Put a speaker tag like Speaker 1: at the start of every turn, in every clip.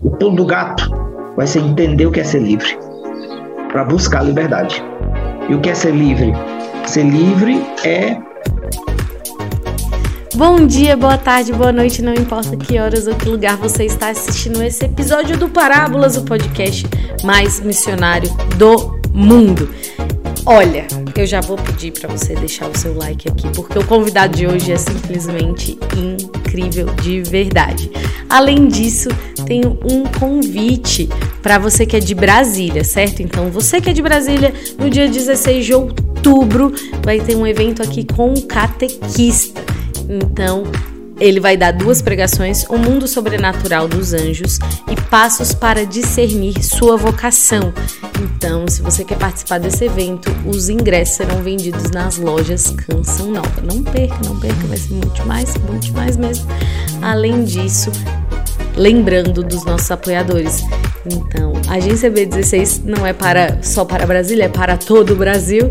Speaker 1: O pulo do gato vai ser entender o que é ser livre, para buscar a liberdade. E o que é ser livre? Ser livre é
Speaker 2: Bom dia, boa tarde, boa noite, não importa que horas ou que lugar você está assistindo esse episódio do Parábolas, o podcast mais missionário do mundo. Olha, eu já vou pedir para você deixar o seu like aqui, porque o convidado de hoje é simplesmente incrível de verdade. Além disso, tenho um convite para você que é de Brasília, certo? Então, você que é de Brasília, no dia 16 de outubro, vai ter um evento aqui com um catequista. Então, ele vai dar duas pregações: O Mundo Sobrenatural dos Anjos e Passos para Discernir Sua Vocação. Então, se você quer participar desse evento, os ingressos serão vendidos nas lojas Canção Nova. Não perca, não perca, vai ser muito mais, muito mais mesmo. Além disso, lembrando dos nossos apoiadores. Então, a agência B16 não é para só para Brasília, é para todo o Brasil.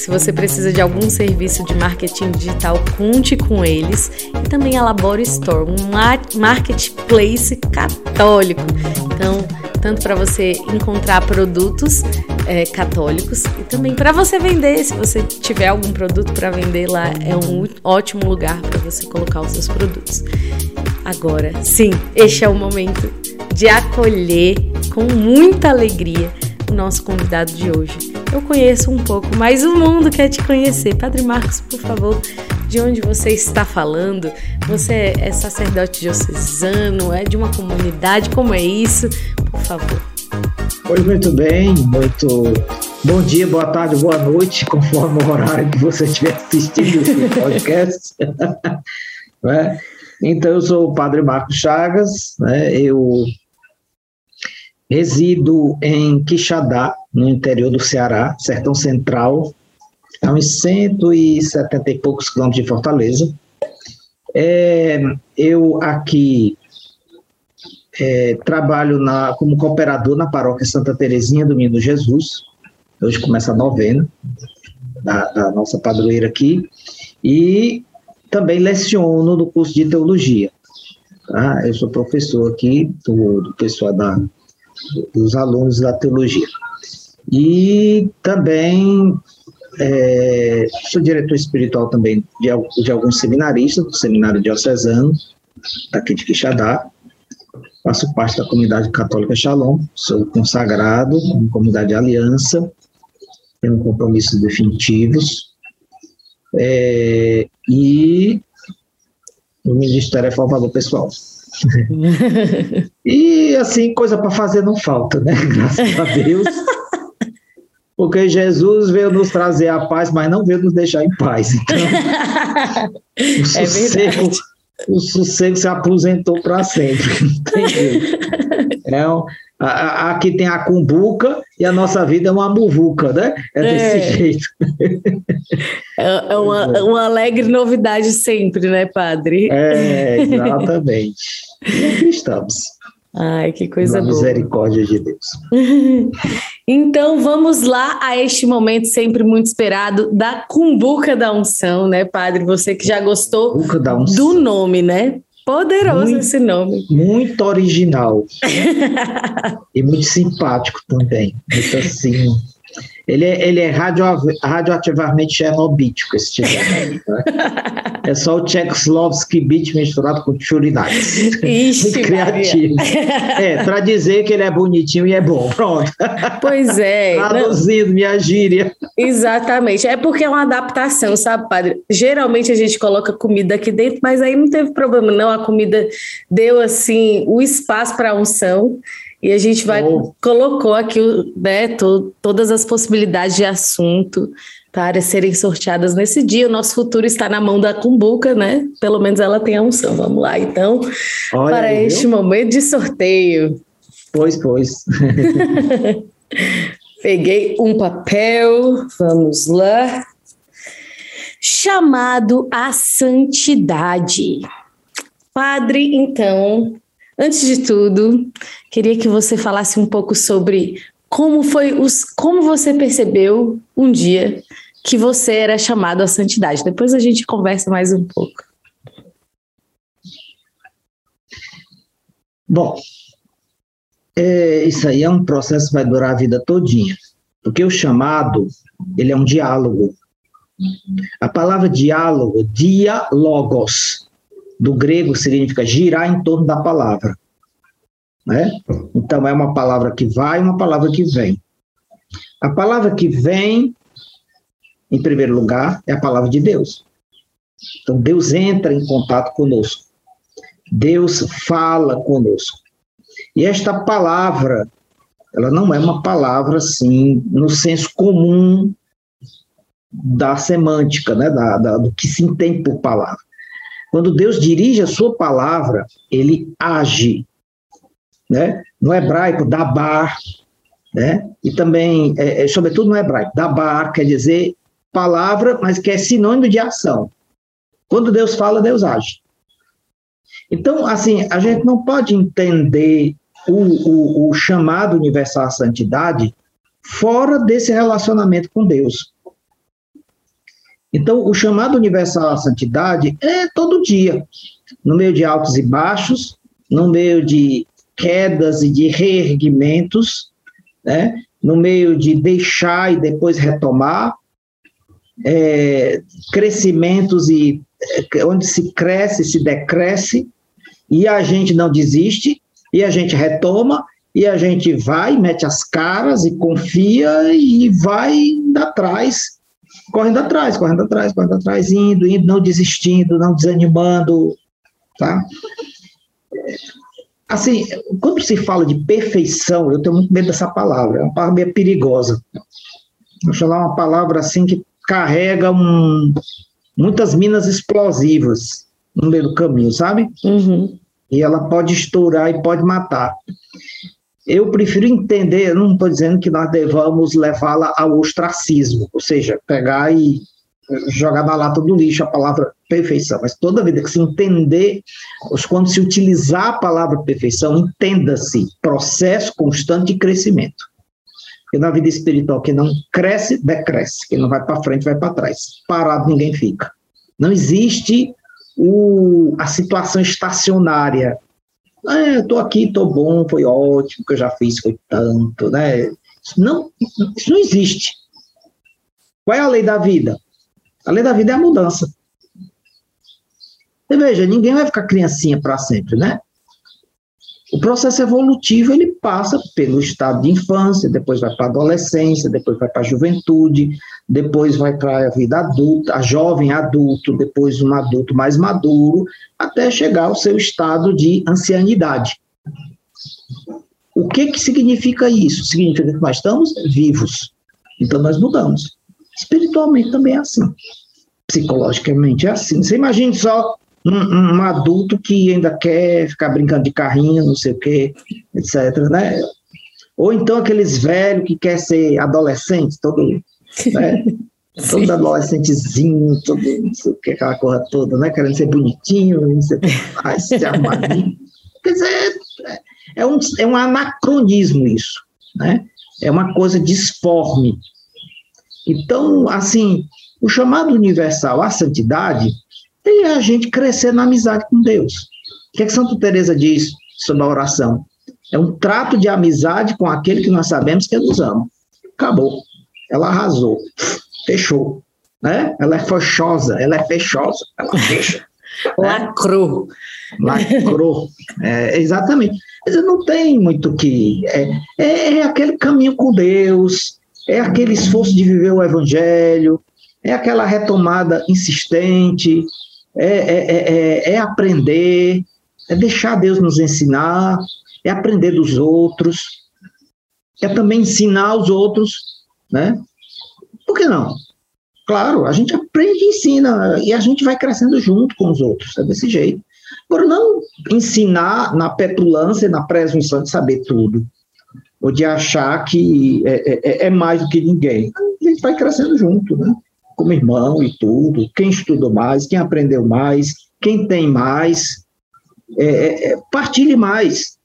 Speaker 2: Se você precisa de algum serviço de marketing digital, conte com eles. E também a Labora Store, um marketplace católico. Então, tanto para você encontrar produtos é, católicos e também para você vender. Se você tiver algum produto para vender lá, é um ótimo lugar para você colocar os seus produtos. Agora, sim, este é o momento de acolher com muita alegria o nosso convidado de hoje eu conheço um pouco, mas o mundo quer te conhecer. Padre Marcos, por favor, de onde você está falando? Você é sacerdote diocesano? É de uma comunidade? Como é isso? Por favor.
Speaker 1: Pois muito bem, muito bom dia, boa tarde, boa noite, conforme o horário que você estiver assistindo esse podcast. né? Então, eu sou o Padre Marcos Chagas, né? eu Resido em Quixadá, no interior do Ceará, sertão central, a uns 170 e poucos quilômetros de Fortaleza. É, eu aqui é, trabalho na, como cooperador na paróquia Santa Terezinha do Menino Jesus. Hoje começa a novena da, da nossa padroeira aqui. E também leciono no curso de teologia. Tá? Eu sou professor aqui do, do pessoal da dos alunos da teologia. E também é, sou diretor espiritual também de, de alguns seminaristas, do Seminário Diocesano, daqui de Quixadá. Faço parte da comunidade católica Shalom, sou consagrado na comunidade de aliança, tenho compromissos definitivos. É, e o Ministério é Salvador Pessoal. e assim, coisa para fazer não falta, né? Graças a Deus. Porque Jesus veio nos trazer a paz, mas não veio nos deixar em paz. Então, o, é sossego, o sossego se aposentou para sempre. É um, aqui tem a cumbuca e a nossa vida é uma muvuca, né? É desse é. jeito.
Speaker 2: É, é uma, uma alegre novidade sempre, né, padre?
Speaker 1: É, exatamente. E aqui estamos.
Speaker 2: Ai, que coisa
Speaker 1: Na
Speaker 2: boa.
Speaker 1: misericórdia de Deus.
Speaker 2: então vamos lá a este momento sempre muito esperado da cumbuca da unção, né, padre? Você que já gostou do nome, né? Poderoso muito, esse nome.
Speaker 1: Muito original. e muito simpático também. Muito assim. Ele é, ele é radio, radioativamente chernobítico, esse tipo. Né? É só o Tchaikovsky beat misturado com churinais.
Speaker 2: Muito
Speaker 1: criativo. É, para dizer que ele é bonitinho e é bom. Pronto.
Speaker 2: Pois é.
Speaker 1: Traduzindo não... minha gíria.
Speaker 2: Exatamente. É porque é uma adaptação, sabe, padre? Geralmente a gente coloca comida aqui dentro, mas aí não teve problema, não. A comida deu, assim, o espaço para a unção. E a gente vai oh. colocou aqui né, to, todas as possibilidades de assunto para serem sorteadas nesse dia. O nosso futuro está na mão da Cumbuca, né? Pelo menos ela tem a unção. Vamos lá, então, Olha para aí, este viu? momento de sorteio.
Speaker 1: Pois, pois.
Speaker 2: Peguei um papel, vamos lá. Chamado à santidade. Padre, então, Antes de tudo, queria que você falasse um pouco sobre como foi os, como você percebeu um dia que você era chamado à santidade. Depois a gente conversa mais um pouco.
Speaker 1: Bom, é, isso aí é um processo que vai durar a vida todinha. Porque o chamado, ele é um diálogo. A palavra diálogo, diálogos, do grego significa girar em torno da palavra. Né? Então, é uma palavra que vai e uma palavra que vem. A palavra que vem, em primeiro lugar, é a palavra de Deus. Então, Deus entra em contato conosco. Deus fala conosco. E esta palavra, ela não é uma palavra assim, no senso comum da semântica, né, da, da, do que se entende por palavra. Quando Deus dirige a sua palavra, ele age. Né? No hebraico, dabar, né? e também, é, é, sobretudo no hebraico, dabar quer dizer palavra, mas que é sinônimo de ação. Quando Deus fala, Deus age. Então, assim, a gente não pode entender o, o, o chamado universal à santidade fora desse relacionamento com Deus. Então, o chamado universal à santidade é todo dia, no meio de altos e baixos, no meio de quedas e de reerguimentos, né? no meio de deixar e depois retomar, é, crescimentos e é, onde se cresce, se decresce, e a gente não desiste, e a gente retoma, e a gente vai, mete as caras e confia e vai atrás, correndo atrás, correndo atrás, correndo atrás, indo, indo, não desistindo, não desanimando, tá? Assim, quando se fala de perfeição, eu tenho muito medo dessa palavra, é uma palavra meio perigosa. Vou falar uma palavra assim que carrega um, muitas minas explosivas no meio do caminho, sabe? Uhum e ela pode estourar e pode matar. Eu prefiro entender, não estou dizendo que nós devamos levá-la ao ostracismo, ou seja, pegar e jogar na lata do lixo a palavra perfeição, mas toda vida que se entender, quando se utilizar a palavra perfeição, entenda-se processo constante de crescimento. Porque na vida espiritual, quem não cresce, decresce. Quem não vai para frente, vai para trás. Parado, ninguém fica. Não existe o, a situação estacionária. É, estou aqui, estou bom, foi ótimo, que eu já fiz foi tanto, né? Isso não, isso não existe. Qual é a lei da vida? A lei da vida é a mudança. E veja, ninguém vai ficar criancinha para sempre, né? O processo evolutivo ele passa pelo estado de infância, depois vai para a adolescência, depois vai para a juventude, depois vai para a vida adulta, a jovem adulto, depois um adulto mais maduro, até chegar ao seu estado de ancianidade. O que, que significa isso? Significa que nós estamos vivos. Então nós mudamos. Espiritualmente também é assim. Psicologicamente é assim. Você imagine só um, um, adulto que ainda quer ficar brincando de carrinho, não sei o quê, etc. Né? Ou então aqueles velhos que quer ser adolescente, todo, né? todo adolescentezinho, todo, aquela coisa toda, né? Querendo ser bonitinho, não sei o que, ah, se armadinho. Quer dizer, é um, é um anacronismo isso, né? É uma coisa disforme. Então, assim, o chamado universal à santidade e a gente crescer na amizade com Deus. O que, é que Santa Teresa diz sobre a oração? É um trato de amizade com aquele que nós sabemos que nos ama. Acabou. Ela arrasou. Fechou. Né? Ela é fechosa, ela é fechosa, ela fecha.
Speaker 2: né? Lacrou.
Speaker 1: Lacrou. É, exatamente. Mas não tem muito que. É, é, é aquele caminho com Deus, é aquele esforço de viver o Evangelho, é aquela retomada insistente, é, é, é, é, aprender, é deixar Deus nos ensinar, é aprender dos outros, é também ensinar os outros, né? Por que não? Claro, a gente aprende e ensina, e a gente vai crescendo junto com os outros, é desse jeito. Por não ensinar na petulância, na presunção de saber tudo, ou de achar que é, é, é mais do que ninguém. A gente vai crescendo junto, né? como irmão e tudo, quem estudou mais, quem aprendeu mais, quem tem mais, é, é, é, partilhe mais.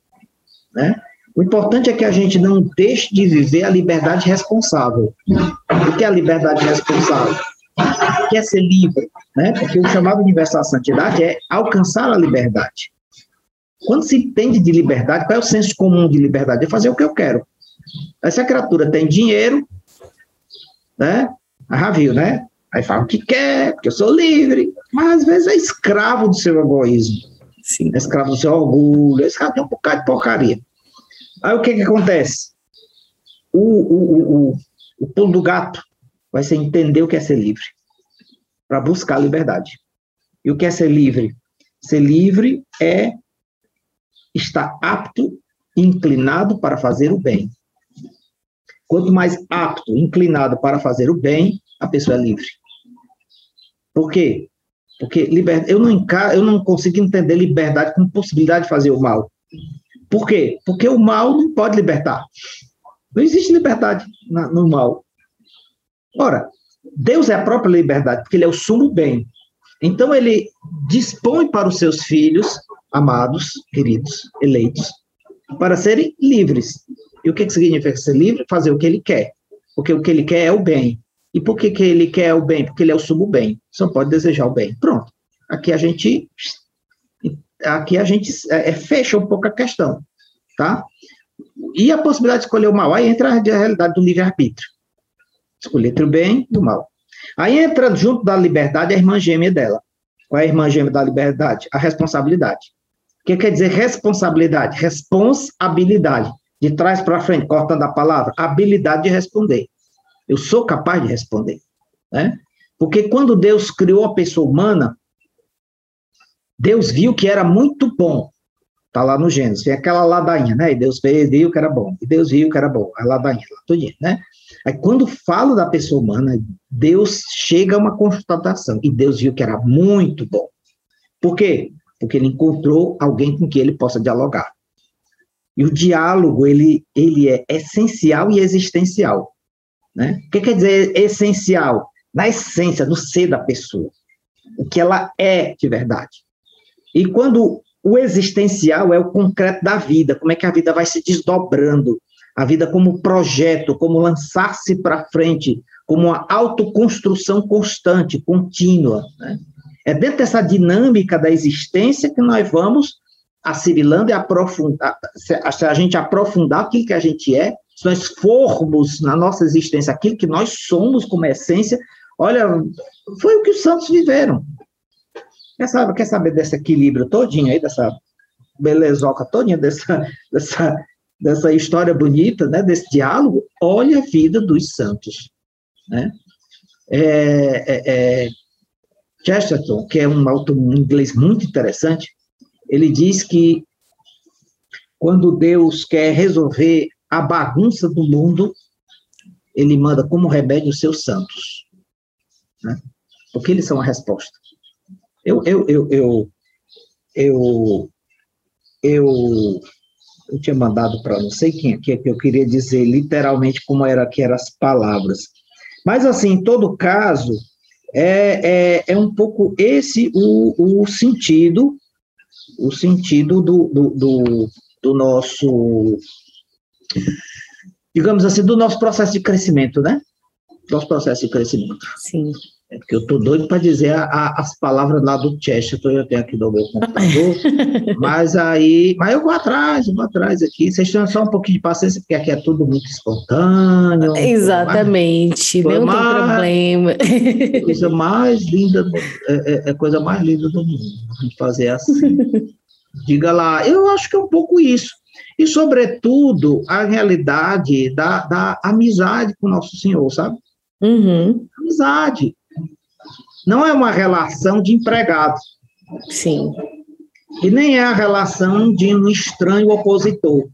Speaker 1: Né? O importante é que a gente não deixe de viver a liberdade responsável. O que é a liberdade responsável? Que é ser livre, né? Porque o chamado universal à santidade é alcançar a liberdade. Quando se entende de liberdade, qual é o senso comum de liberdade? É fazer o que eu quero. Essa criatura tem dinheiro, né? Ah, viu, né? Aí fala o que quer, porque eu sou livre, mas às vezes é escravo do seu egoísmo. Sim. É escravo do seu orgulho, é escravo de um bocado de porcaria. Aí o que que acontece? O, o, o, o, pulo do gato vai ser entender o que é ser livre, para buscar a liberdade. E o que é ser livre? Ser livre é estar apto, inclinado para fazer o bem. Quanto mais apto, inclinado para fazer o bem, a pessoa é livre. Por quê? Porque liber... eu, não encar... eu não consigo entender liberdade como possibilidade de fazer o mal. Por quê? Porque o mal não pode libertar. Não existe liberdade no mal. Ora, Deus é a própria liberdade, porque ele é o sumo bem. Então ele dispõe para os seus filhos, amados, queridos, eleitos, para serem livres. E o que, que significa ser livre? Fazer o que ele quer. Porque o que ele quer é o bem. E por que, que ele quer o bem? Porque ele é o sumo bem. Só pode desejar o bem. Pronto. Aqui a gente aqui a gente é, é, fecha um pouco a questão, tá? E a possibilidade de escolher o mal, aí entra a realidade do livre-arbítrio. Escolher entre o bem e o mal. Aí entra junto da liberdade a irmã gêmea dela. Qual é a irmã gêmea da liberdade? A responsabilidade. O que quer dizer responsabilidade? Responsabilidade. De trás para frente, cortando a palavra, habilidade de responder. Eu sou capaz de responder. Né? Porque quando Deus criou a pessoa humana, Deus viu que era muito bom. Está lá no Gênesis, tem aquela ladainha, né? E Deus fez, viu que era bom. E Deus viu que era bom. A ladainha, lá, tudinho, né? Aí quando falo da pessoa humana, Deus chega a uma constatação. E Deus viu que era muito bom. Por quê? Porque ele encontrou alguém com quem ele possa dialogar. E o diálogo, ele, ele é essencial e existencial. Né? O que quer dizer essencial? Na essência, no ser da pessoa. O que ela é de verdade. E quando o existencial é o concreto da vida, como é que a vida vai se desdobrando, a vida como projeto, como lançar-se para frente, como uma autoconstrução constante, contínua. Né? É dentro dessa dinâmica da existência que nós vamos assimilando e aprofundar, se a gente aprofundar aquilo que a gente é, se nós formos na nossa existência aquilo que nós somos como essência, olha, foi o que os santos viveram. Quer saber, quer saber desse equilíbrio todinho aí, dessa belezoca todinha, dessa, dessa, dessa história bonita, né, desse diálogo? Olha a vida dos santos. Né? É, é, é, Chesterton, que é um autor inglês muito interessante, ele diz que quando Deus quer resolver a bagunça do mundo, ele manda como remédio os seus santos. Né? Porque eles são a resposta. Eu, eu, eu, eu, eu, eu, eu tinha mandado para não sei quem aqui, que eu queria dizer literalmente como era que eram as palavras. Mas, assim, em todo caso, é, é, é um pouco esse o, o sentido, o sentido do, do, do, do nosso digamos assim, do nosso processo de crescimento, né? Nosso processo de crescimento.
Speaker 2: Sim.
Speaker 1: É porque eu estou doido para dizer a, a, as palavras lá do Chester, eu tenho aqui no meu computador, mas aí, mas eu vou atrás, eu vou atrás aqui, vocês têm só um pouquinho de paciência, porque aqui é tudo muito espontâneo.
Speaker 2: Exatamente, mais, não mais, tem problema.
Speaker 1: Coisa mais linda, é, é, é coisa mais linda do mundo, fazer assim. Diga lá, eu acho que é um pouco isso. E, sobretudo, a realidade da, da amizade com o Nosso Senhor, sabe?
Speaker 2: Uhum.
Speaker 1: Amizade. Não é uma relação de empregado.
Speaker 2: Sim.
Speaker 1: E nem é a relação de um estranho opositor.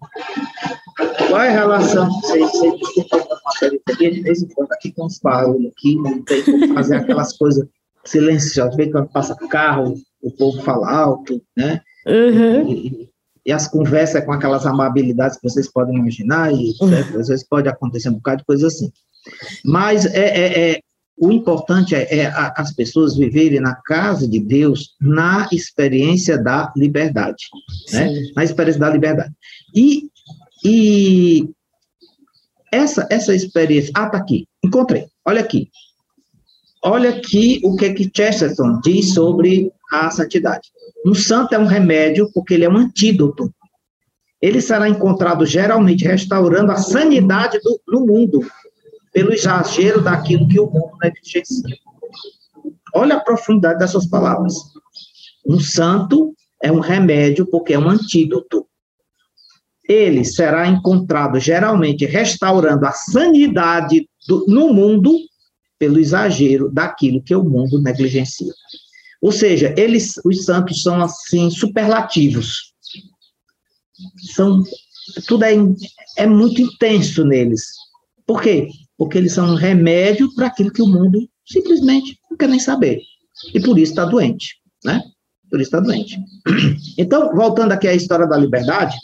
Speaker 1: Qual é a relação? Vocês, vocês desculpem a periferia, de vez em quando aqui com os barulhos aqui, não tem como fazer aquelas coisas silenciosas. Vê quando passa carro, o povo fala alto, né?
Speaker 2: Uhum.
Speaker 1: E, e as conversas com aquelas amabilidades que vocês podem imaginar, e certo? às vezes pode acontecer um bocado de coisa assim. Mas é, é, é o importante é, é a, as pessoas viverem na casa de Deus na experiência da liberdade, né? na experiência da liberdade. E, e essa, essa experiência, ah, tá aqui, encontrei, olha aqui. olha aqui o que que Chesterton diz sobre a santidade. Um santo é um remédio porque ele é um antídoto. Ele será encontrado geralmente restaurando a sanidade do, no mundo, pelo exagero daquilo que o mundo negligencia. Olha a profundidade dessas palavras. Um santo é um remédio porque é um antídoto. Ele será encontrado geralmente restaurando a sanidade do, no mundo pelo exagero daquilo que o mundo negligencia. Ou seja, eles, os santos são assim superlativos. São tudo é, é muito intenso neles. Por quê? Porque eles são um remédio para aquilo que o mundo simplesmente não quer nem saber. E por isso está doente, né? Por isso está doente. Então, voltando aqui à história da liberdade,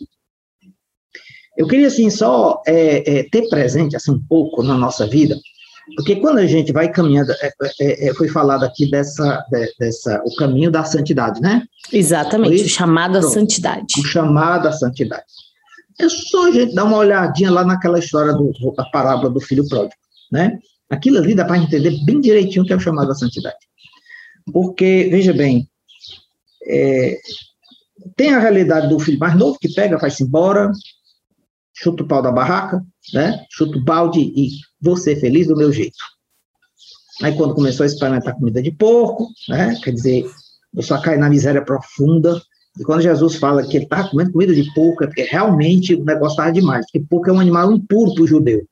Speaker 1: eu queria, assim, só é, é, ter presente, assim, um pouco na nossa vida, porque quando a gente vai caminhando, é, é, é foi falado aqui dessa, de, dessa, o caminho da santidade, né?
Speaker 2: Exatamente, o chamado à santidade.
Speaker 1: O chamado à santidade. É só a gente dar uma olhadinha lá naquela história do, da parábola do filho pródigo, né? Aquilo ali dá para entender bem direitinho o que é o chamado à santidade. Porque, veja bem, é, tem a realidade do filho mais novo que pega, vai-se embora, chuta o pau da barraca, né? Chuta o balde e vou ser feliz do meu jeito. Aí quando começou a experimentar comida de porco, né? Quer dizer, eu só caí na miséria profunda. E quando Jesus fala que ele estava comendo comida de porco, é porque realmente o negócio estava demais, porque porco é um animal impuro para o judeu.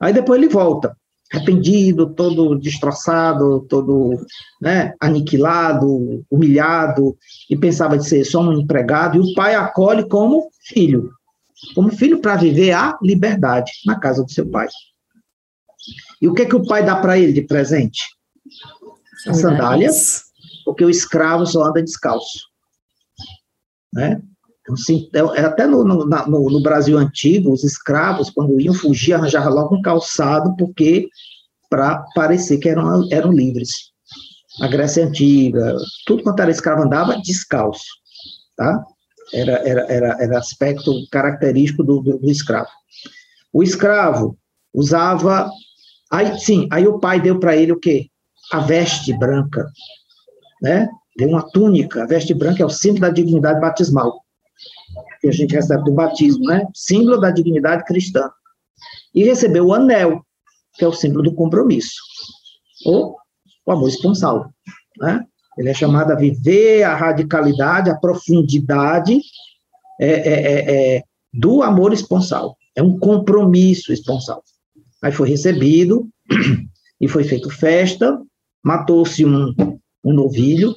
Speaker 1: Aí depois ele volta, arrependido, todo destroçado, todo né, aniquilado, humilhado, e pensava de ser só um empregado, e o pai acolhe como filho como filho para viver a liberdade na casa do seu pai. E o que é que o pai dá para ele de presente? As sandálias, porque o escravo só anda descalço. Né? Então, é, até no, no, no, Brasil antigo, os escravos, quando iam fugir, arranjavam logo um calçado, porque para parecer que eram, eram livres. A Grécia Antiga, tudo quanto era escravo andava descalço. Tá? era, era, era, era aspecto característico do, do, do escravo. O escravo usava, aí sim, aí o pai deu para ele o quê? A veste branca, né? Deu uma túnica, a veste branca é o símbolo da dignidade batismal, que a gente recebe do batismo, né? Símbolo da dignidade cristã. E recebeu o anel, que é o símbolo do compromisso, ou o amor esponsal, né? Ele é chamado a viver a radicalidade, a profundidade é, é, é, é, do amor esponsal. É um compromisso esponsal. Aí foi recebido e foi feito festa, matou-se um, um novilho,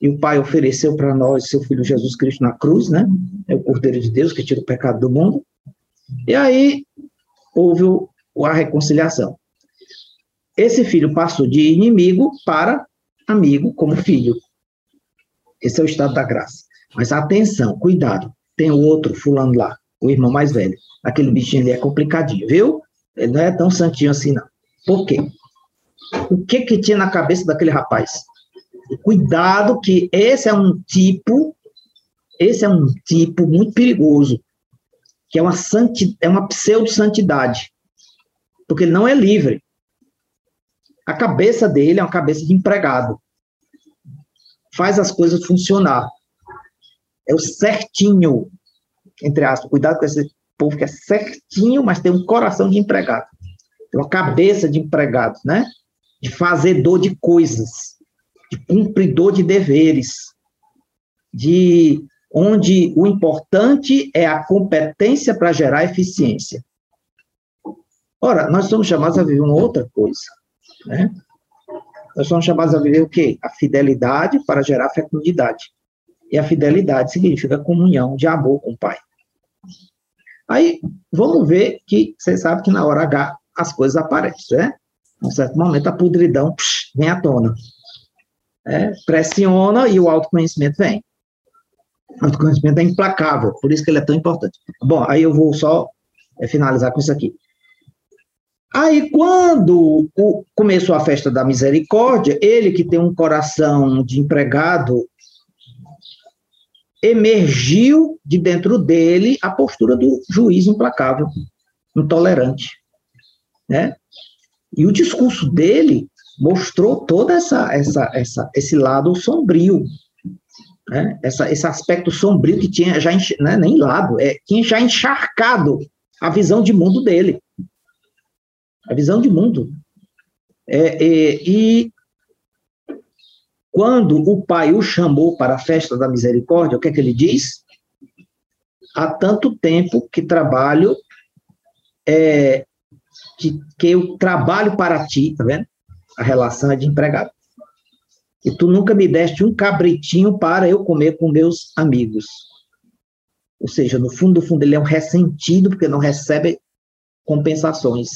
Speaker 1: e o Pai ofereceu para nós seu Filho Jesus Cristo na cruz, né? É o Cordeiro de Deus que tira o pecado do mundo. E aí houve a reconciliação. Esse filho passou de inimigo para amigo como filho. Esse é o estado da graça. Mas atenção, cuidado. Tem o outro fulano lá, o irmão mais velho. Aquele bichinho ali é complicadinho, viu? Ele não é tão santinho assim, não. Por quê? O que que tinha na cabeça daquele rapaz? Cuidado que esse é um tipo, esse é um tipo muito perigoso, que é uma, santi, é uma pseudo-santidade, porque ele não é livre. A cabeça dele é uma cabeça de empregado. Faz as coisas funcionar. É o certinho, entre aspas. Cuidado com esse povo que é certinho, mas tem um coração de empregado. Tem uma cabeça de empregado, né? De fazedor de coisas, de cumpridor de deveres, de onde o importante é a competência para gerar eficiência. Ora, nós somos chamados a viver uma outra coisa. Né? Nós somos chamados a viver o quê? A fidelidade para gerar fecundidade. E a fidelidade significa comunhão de amor com o Pai. Aí, vamos ver que você sabe que na hora H as coisas aparecem, né? Em um certo momento a podridão psh, vem à tona. É, pressiona e o autoconhecimento vem. O autoconhecimento é implacável, por isso que ele é tão importante. Bom, aí eu vou só é, finalizar com isso aqui. Aí, quando o, começou a festa da misericórdia, ele que tem um coração de empregado, emergiu de dentro dele a postura do juiz implacável, intolerante. Né? E o discurso dele mostrou todo essa, essa, essa, esse lado sombrio, né? essa, esse aspecto sombrio que tinha já, né, nem lado, é, tinha já encharcado a visão de mundo dele. A visão de mundo. É, é, e quando o pai o chamou para a festa da misericórdia, o que é que ele diz? Há tanto tempo que trabalho, é, que, que eu trabalho para ti, tá vendo? A relação é de empregado. E tu nunca me deste um cabritinho para eu comer com meus amigos. Ou seja, no fundo, do fundo, ele é um ressentido porque não recebe compensações,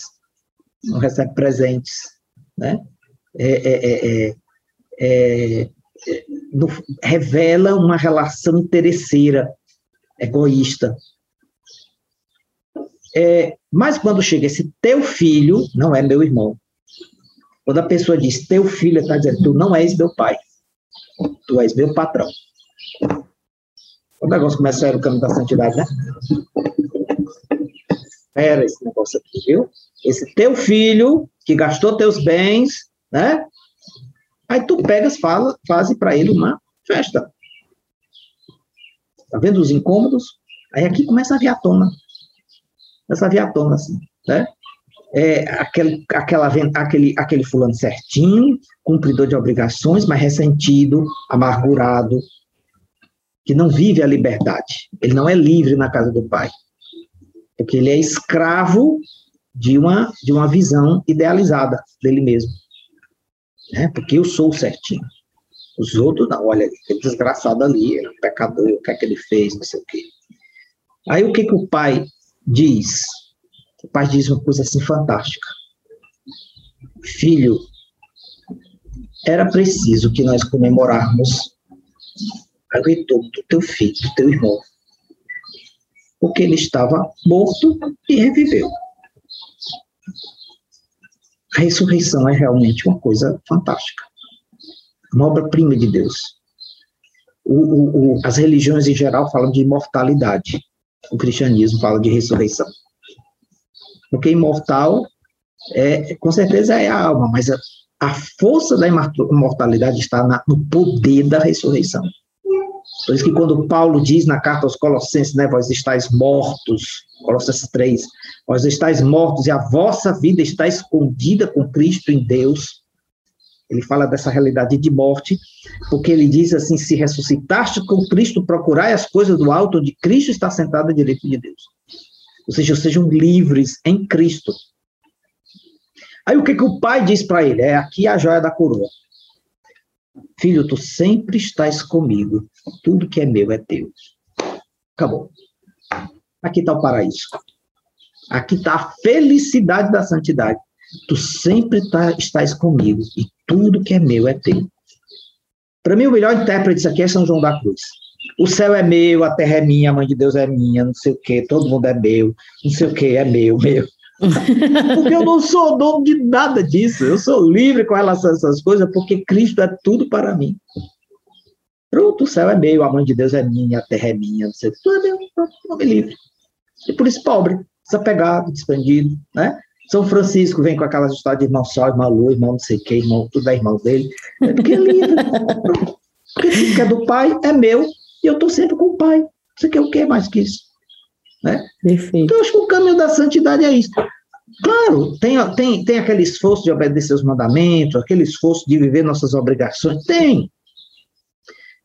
Speaker 1: não recebe presentes, né? É, é, é, é, no, revela uma relação interesseira, egoísta. É, mas quando chega esse teu filho, não é meu irmão. Quando a pessoa diz teu filho, está dizendo, tu não és meu pai, tu és meu patrão. O negócio começa a ir no caminho da santidade, né? Era esse negócio aqui, viu? Esse teu filho, que gastou teus bens, né? Aí tu pegas, fala, faz para ele uma festa. Tá vendo os incômodos? Aí aqui começa a vir à tona. Começa a vir à tona, assim, né? É aquele, aquela, aquele, aquele fulano certinho, cumpridor de obrigações, mas ressentido, amargurado, que não vive a liberdade. Ele não é livre na casa do pai. Porque ele é escravo de uma, de uma visão idealizada dele mesmo né? Porque eu sou certinho. Os outros não, olha, aquele desgraçado ali, era um pecador, o que é que ele fez, não sei o quê. Aí o que que o pai diz? O pai diz uma coisa assim fantástica. Filho, era preciso que nós comemorarmos o retorno do teu filho, do teu irmão. Porque ele estava morto e reviveu a ressurreição é realmente uma coisa fantástica. Uma obra-prima de Deus. O, o, o, as religiões em geral falam de imortalidade. O cristianismo fala de ressurreição. Porque imortal, é, com certeza, é a alma, mas a, a força da imortalidade está na, no poder da ressurreição. Por isso que quando Paulo diz na carta aos Colossenses, né, vós estáis mortos, Colossenses 3, vós estáis mortos e a vossa vida está escondida com Cristo em Deus. Ele fala dessa realidade de morte, porque ele diz assim: se ressuscitaste com Cristo, procurai as coisas do alto, onde Cristo está sentado à direita de Deus. Ou seja, sejam livres em Cristo. Aí o que, que o pai diz para ele? É aqui a joia da coroa. Filho, tu sempre estás comigo. Tudo que é meu é teu. Acabou. Aqui está o paraíso. Aqui está a felicidade da santidade. Tu sempre tá, estás comigo e tudo que é meu é teu. Para mim, o melhor intérprete disso aqui é São João da Cruz. O céu é meu, a terra é minha, a mãe de Deus é minha, não sei o quê, todo mundo é meu, não sei o quê, é meu, meu. porque eu não sou dono de nada disso. Eu sou livre com relação a essas coisas, porque Cristo é tudo para mim. Pronto, o céu é meu, a mãe de Deus é minha, a terra é minha, não sei, tudo é meu, pronto, nome livre. E por isso pobre, desapegado, desprendido, né? São Francisco vem com aquelas histórias de irmão sol, irmão lua, irmão não sei o que, irmão, tudo é irmão dele. É porque é livre. porque tudo que é do pai é meu, e eu estou sempre com o pai. Você quer o que mais que isso? Né? Perfeito. Então, eu acho que o caminho da santidade é isso. Claro, tem, tem, tem aquele esforço de obedecer os mandamentos, aquele esforço de viver nossas obrigações, tem.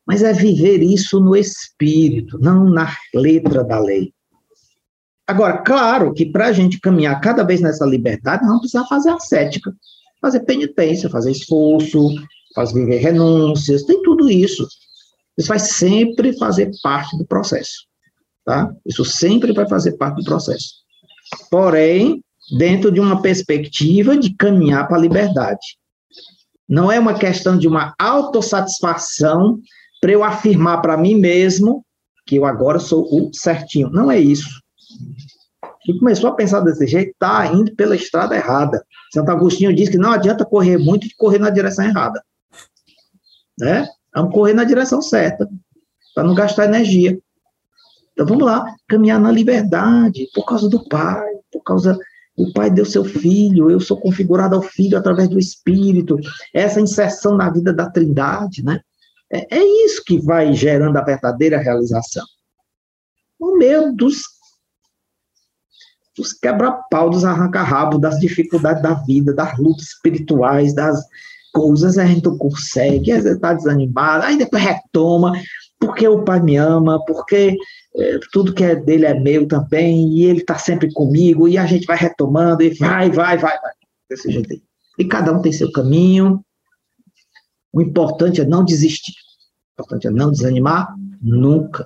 Speaker 1: Mas é viver isso no espírito, não na letra da lei. Agora, claro que para a gente caminhar cada vez nessa liberdade, não precisa fazer ascética, fazer penitência, fazer esforço, fazer viver renúncias, tem tudo isso. Isso vai sempre fazer parte do processo. Tá? Isso sempre vai fazer parte do processo. Porém, dentro de uma perspectiva de caminhar para a liberdade. Não é uma questão de uma autossatisfação para eu afirmar para mim mesmo que eu agora sou o certinho. Não é isso. E começou a pensar desse jeito, está indo pela estrada errada. Santo Agostinho diz que não adianta correr muito e correr na direção errada. Né? Vamos correr na direção certa, para não gastar energia. Então vamos lá, caminhar na liberdade, por causa do Pai, por causa O Pai deu seu Filho, eu sou configurado ao Filho através do Espírito. Essa inserção na vida da Trindade, né? É, é isso que vai gerando a verdadeira realização. No meio dos, dos quebra-pau, dos arranca-rabo, das dificuldades da vida, das lutas espirituais, das coisas, a gente não consegue, às vezes está desanimado, aí depois retoma, porque o pai me ama, porque é, tudo que é dele é meu também, e ele está sempre comigo, e a gente vai retomando, e vai, vai, vai, vai, desse jeito aí. E cada um tem seu caminho, o importante é não desistir, o importante é não desanimar, nunca,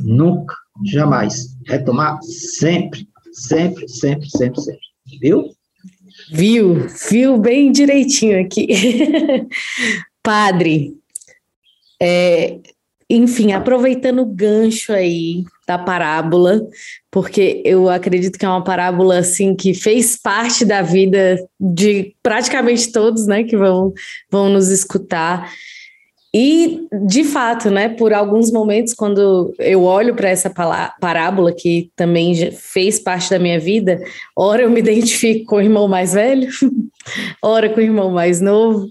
Speaker 1: nunca, jamais, retomar sempre, sempre, sempre, sempre, sempre, viu?
Speaker 2: Viu, viu bem direitinho aqui. Padre, é, enfim, aproveitando o gancho aí da parábola, porque eu acredito que é uma parábola assim que fez parte da vida de praticamente todos, né, que vão, vão nos escutar. E, de fato, né, por alguns momentos, quando eu olho para essa parábola, que também fez parte da minha vida, ora eu me identifico com o irmão mais velho, ora com o irmão mais novo,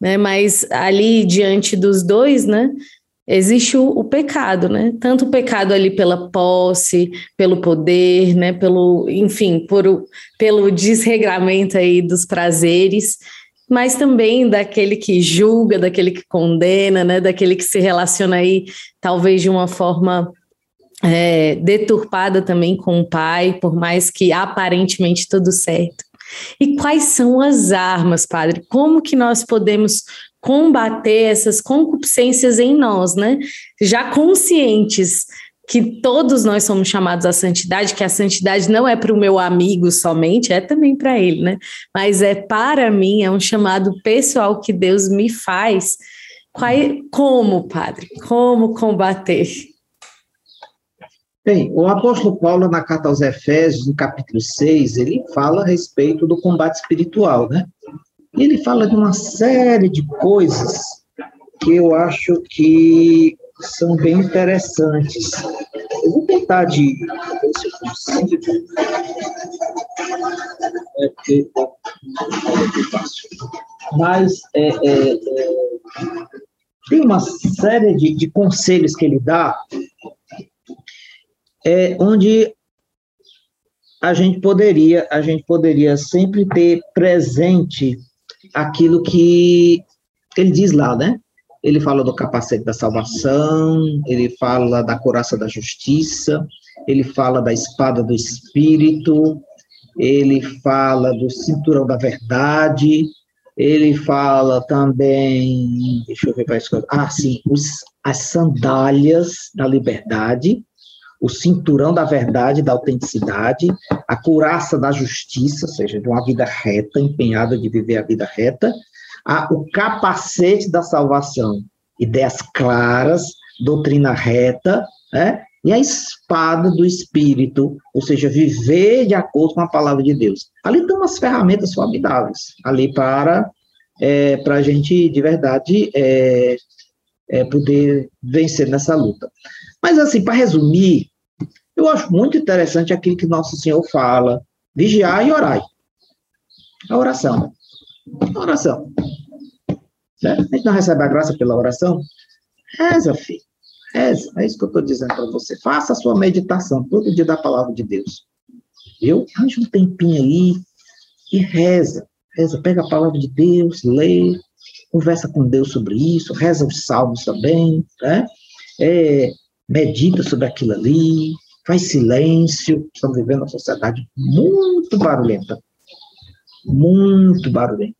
Speaker 2: né, mas ali diante dos dois, né, existe o, o, pecado, né? Tanto o pecado ali pela posse, pelo poder, né? Pelo, enfim, por, pelo desregramento aí dos prazeres, mas também daquele que julga, daquele que condena, né? Daquele que se relaciona aí, talvez de uma forma é, deturpada também com o pai, por mais que aparentemente tudo certo. E quais são as armas, padre? Como que nós podemos combater essas concupiscências em nós, né? Já conscientes que todos nós somos chamados à santidade, que a santidade não é para o meu amigo somente, é também para ele, né? Mas é para mim, é um chamado pessoal que Deus me faz. Como, padre? Como combater?
Speaker 1: Bem, o apóstolo Paulo, na carta aos Efésios, no capítulo 6, ele fala a respeito do combate espiritual, né? Ele fala de uma série de coisas que eu acho que são bem interessantes. Eu vou tentar de ver se eu consigo. É é. Mas é, é, é, tem uma série de, de conselhos que ele dá, é, onde a gente poderia a gente poderia sempre ter presente aquilo que ele diz lá, né? Ele fala do capacete da salvação, ele fala da coraça da justiça, ele fala da espada do espírito, ele fala do cinturão da verdade, ele fala também, deixa eu ver para isso. Ah, sim, os, as sandálias da liberdade, o cinturão da verdade, da autenticidade, a curaça da justiça, ou seja, de uma vida reta, empenhada de viver a vida reta, a, o capacete da salvação, ideias claras, doutrina reta, né? e a espada do Espírito, ou seja, viver de acordo com a palavra de Deus. Ali estão umas ferramentas formidáveis, ali para é, para a gente, de verdade, é, é, poder vencer nessa luta. Mas, assim, para resumir, eu acho muito interessante aquilo que Nosso Senhor fala: vigiar e orar. A oração. A oração. Né? A gente não recebe a graça pela oração? Reza, filho. Reza. É isso que eu estou dizendo para você. Faça a sua meditação todo dia da palavra de Deus. Viu? Arranja um tempinho aí e reza. Reza, pega a palavra de Deus, lê, conversa com Deus sobre isso, reza os salmos também, né? É, medita sobre aquilo ali, faz silêncio. Estamos vivendo uma sociedade muito barulhenta. Muito barulhenta.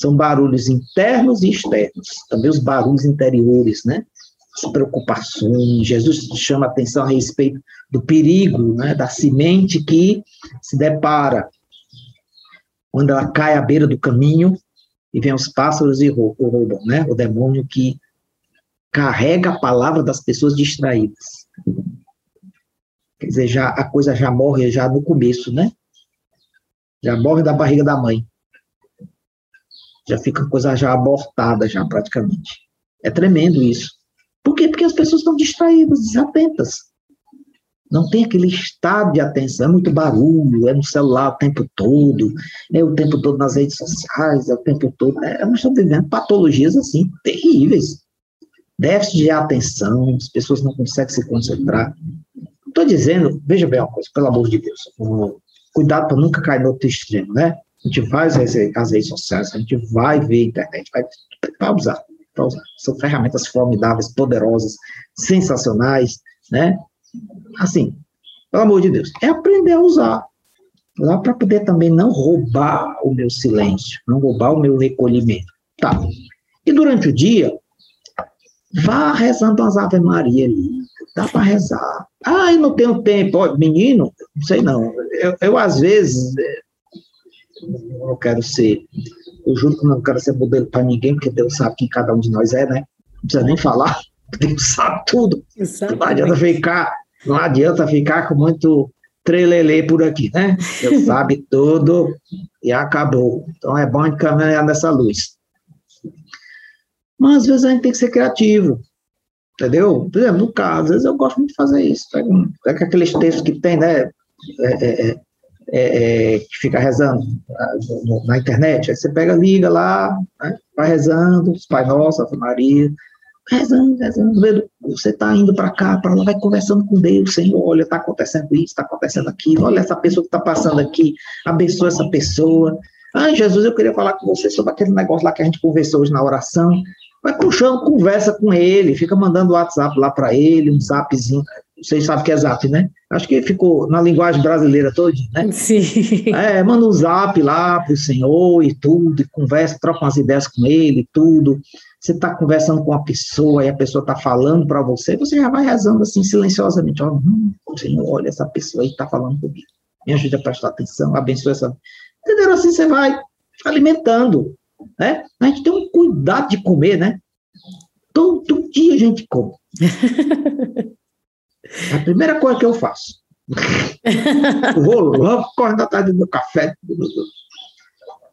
Speaker 1: São barulhos internos e externos. Também os barulhos interiores, né? As preocupações. Jesus chama atenção a respeito do perigo, né? Da semente que se depara quando ela cai à beira do caminho e vem os pássaros e roubam, né? O demônio que carrega a palavra das pessoas distraídas. Quer dizer, já, a coisa já morre já no começo, né? Já morre da barriga da mãe. Já fica coisa já abortada, já praticamente. É tremendo isso. Por quê? Porque as pessoas estão distraídas, desatentas. Não tem aquele estado de atenção, é muito barulho, é no celular o tempo todo, é o tempo todo nas redes sociais, é o tempo todo. É, nós estamos vivendo patologias assim, terríveis. Déficit de atenção, as pessoas não conseguem se concentrar. Estou dizendo, veja bem uma coisa, pelo amor de Deus, cuidado para nunca cair no outro extremo, né? A gente vai às redes sociais, a gente vai ver a internet, vai, vai usar, vai usar. São ferramentas formidáveis, poderosas, sensacionais, né? Assim, pelo amor de Deus, é aprender a usar. Lá para poder também não roubar o meu silêncio, não roubar o meu recolhimento. Tá. E durante o dia, vá rezando as Ave Maria ali. Dá para rezar. Ah, eu não tenho tempo. Ó, menino, não sei não. Eu, eu, às vezes, eu não quero ser, eu juro que não quero ser modelo para ninguém, porque Deus sabe quem cada um de nós é, né? Não precisa nem falar. Deus sabe tudo. Exatamente. Não adianta ficar não adianta ficar com muito trelelê por aqui, né? Ele sabe tudo e acabou. Então é bom de caminhar nessa luz. Mas às vezes a gente tem que ser criativo, entendeu? Por exemplo, no caso, às vezes eu gosto muito de fazer isso. Pega, pega aqueles textos que tem, né? É, é, é, é, que fica rezando na internet, aí você pega, liga lá, né? vai rezando, Pai Nosso, Ave Maria, rezando, rezando, você está indo para cá, para lá, vai conversando com Deus, Senhor, olha, está acontecendo isso, está acontecendo aquilo, olha essa pessoa que está passando aqui, abençoa essa pessoa. Ai, Jesus, eu queria falar com você sobre aquele negócio lá que a gente conversou hoje na oração. Vai chão, conversa com ele, fica mandando WhatsApp lá para ele, um zapzinho. Vocês sabem que é zap, né? Acho que ficou na linguagem brasileira toda, né?
Speaker 2: Sim.
Speaker 1: É, manda um zap lá pro Senhor e tudo, e conversa, troca umas ideias com ele e tudo você está conversando com uma pessoa e a pessoa está falando para você, você já vai rezando assim silenciosamente, ó, hum, Senhor, olha, essa pessoa aí está falando comigo, me ajude a prestar atenção, abençoe essa... Entendeu? Assim você vai alimentando, né? A gente tem um cuidado de comer, né? Todo dia a gente come. É a primeira coisa que eu faço. vou logo correndo atrás do meu café,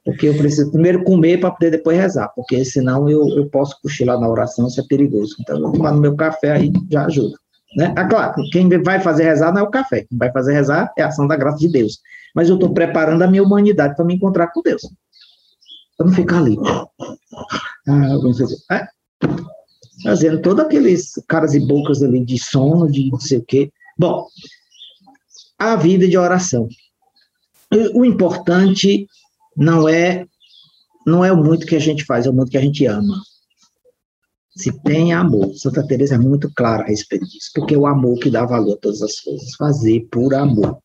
Speaker 1: porque eu preciso primeiro comer para poder depois rezar, porque senão eu, eu posso cochilar na oração, isso é perigoso. Então, eu vou tomar no meu café aí já ajuda. Né? Ah, claro, quem vai fazer rezar não é o café, quem vai fazer rezar é a ação da graça de Deus. Mas eu estou preparando a minha humanidade para me encontrar com Deus. Para não ficar ali. Ah, é, fazendo todos aqueles caras e bocas ali de sono, de não sei o quê. Bom, a vida de oração. O importante não é não é o muito que a gente faz, é o muito que a gente ama. Se tem amor, Santa Teresa é muito clara a respeito disso, porque é o amor que dá valor a todas as coisas, fazer por amor.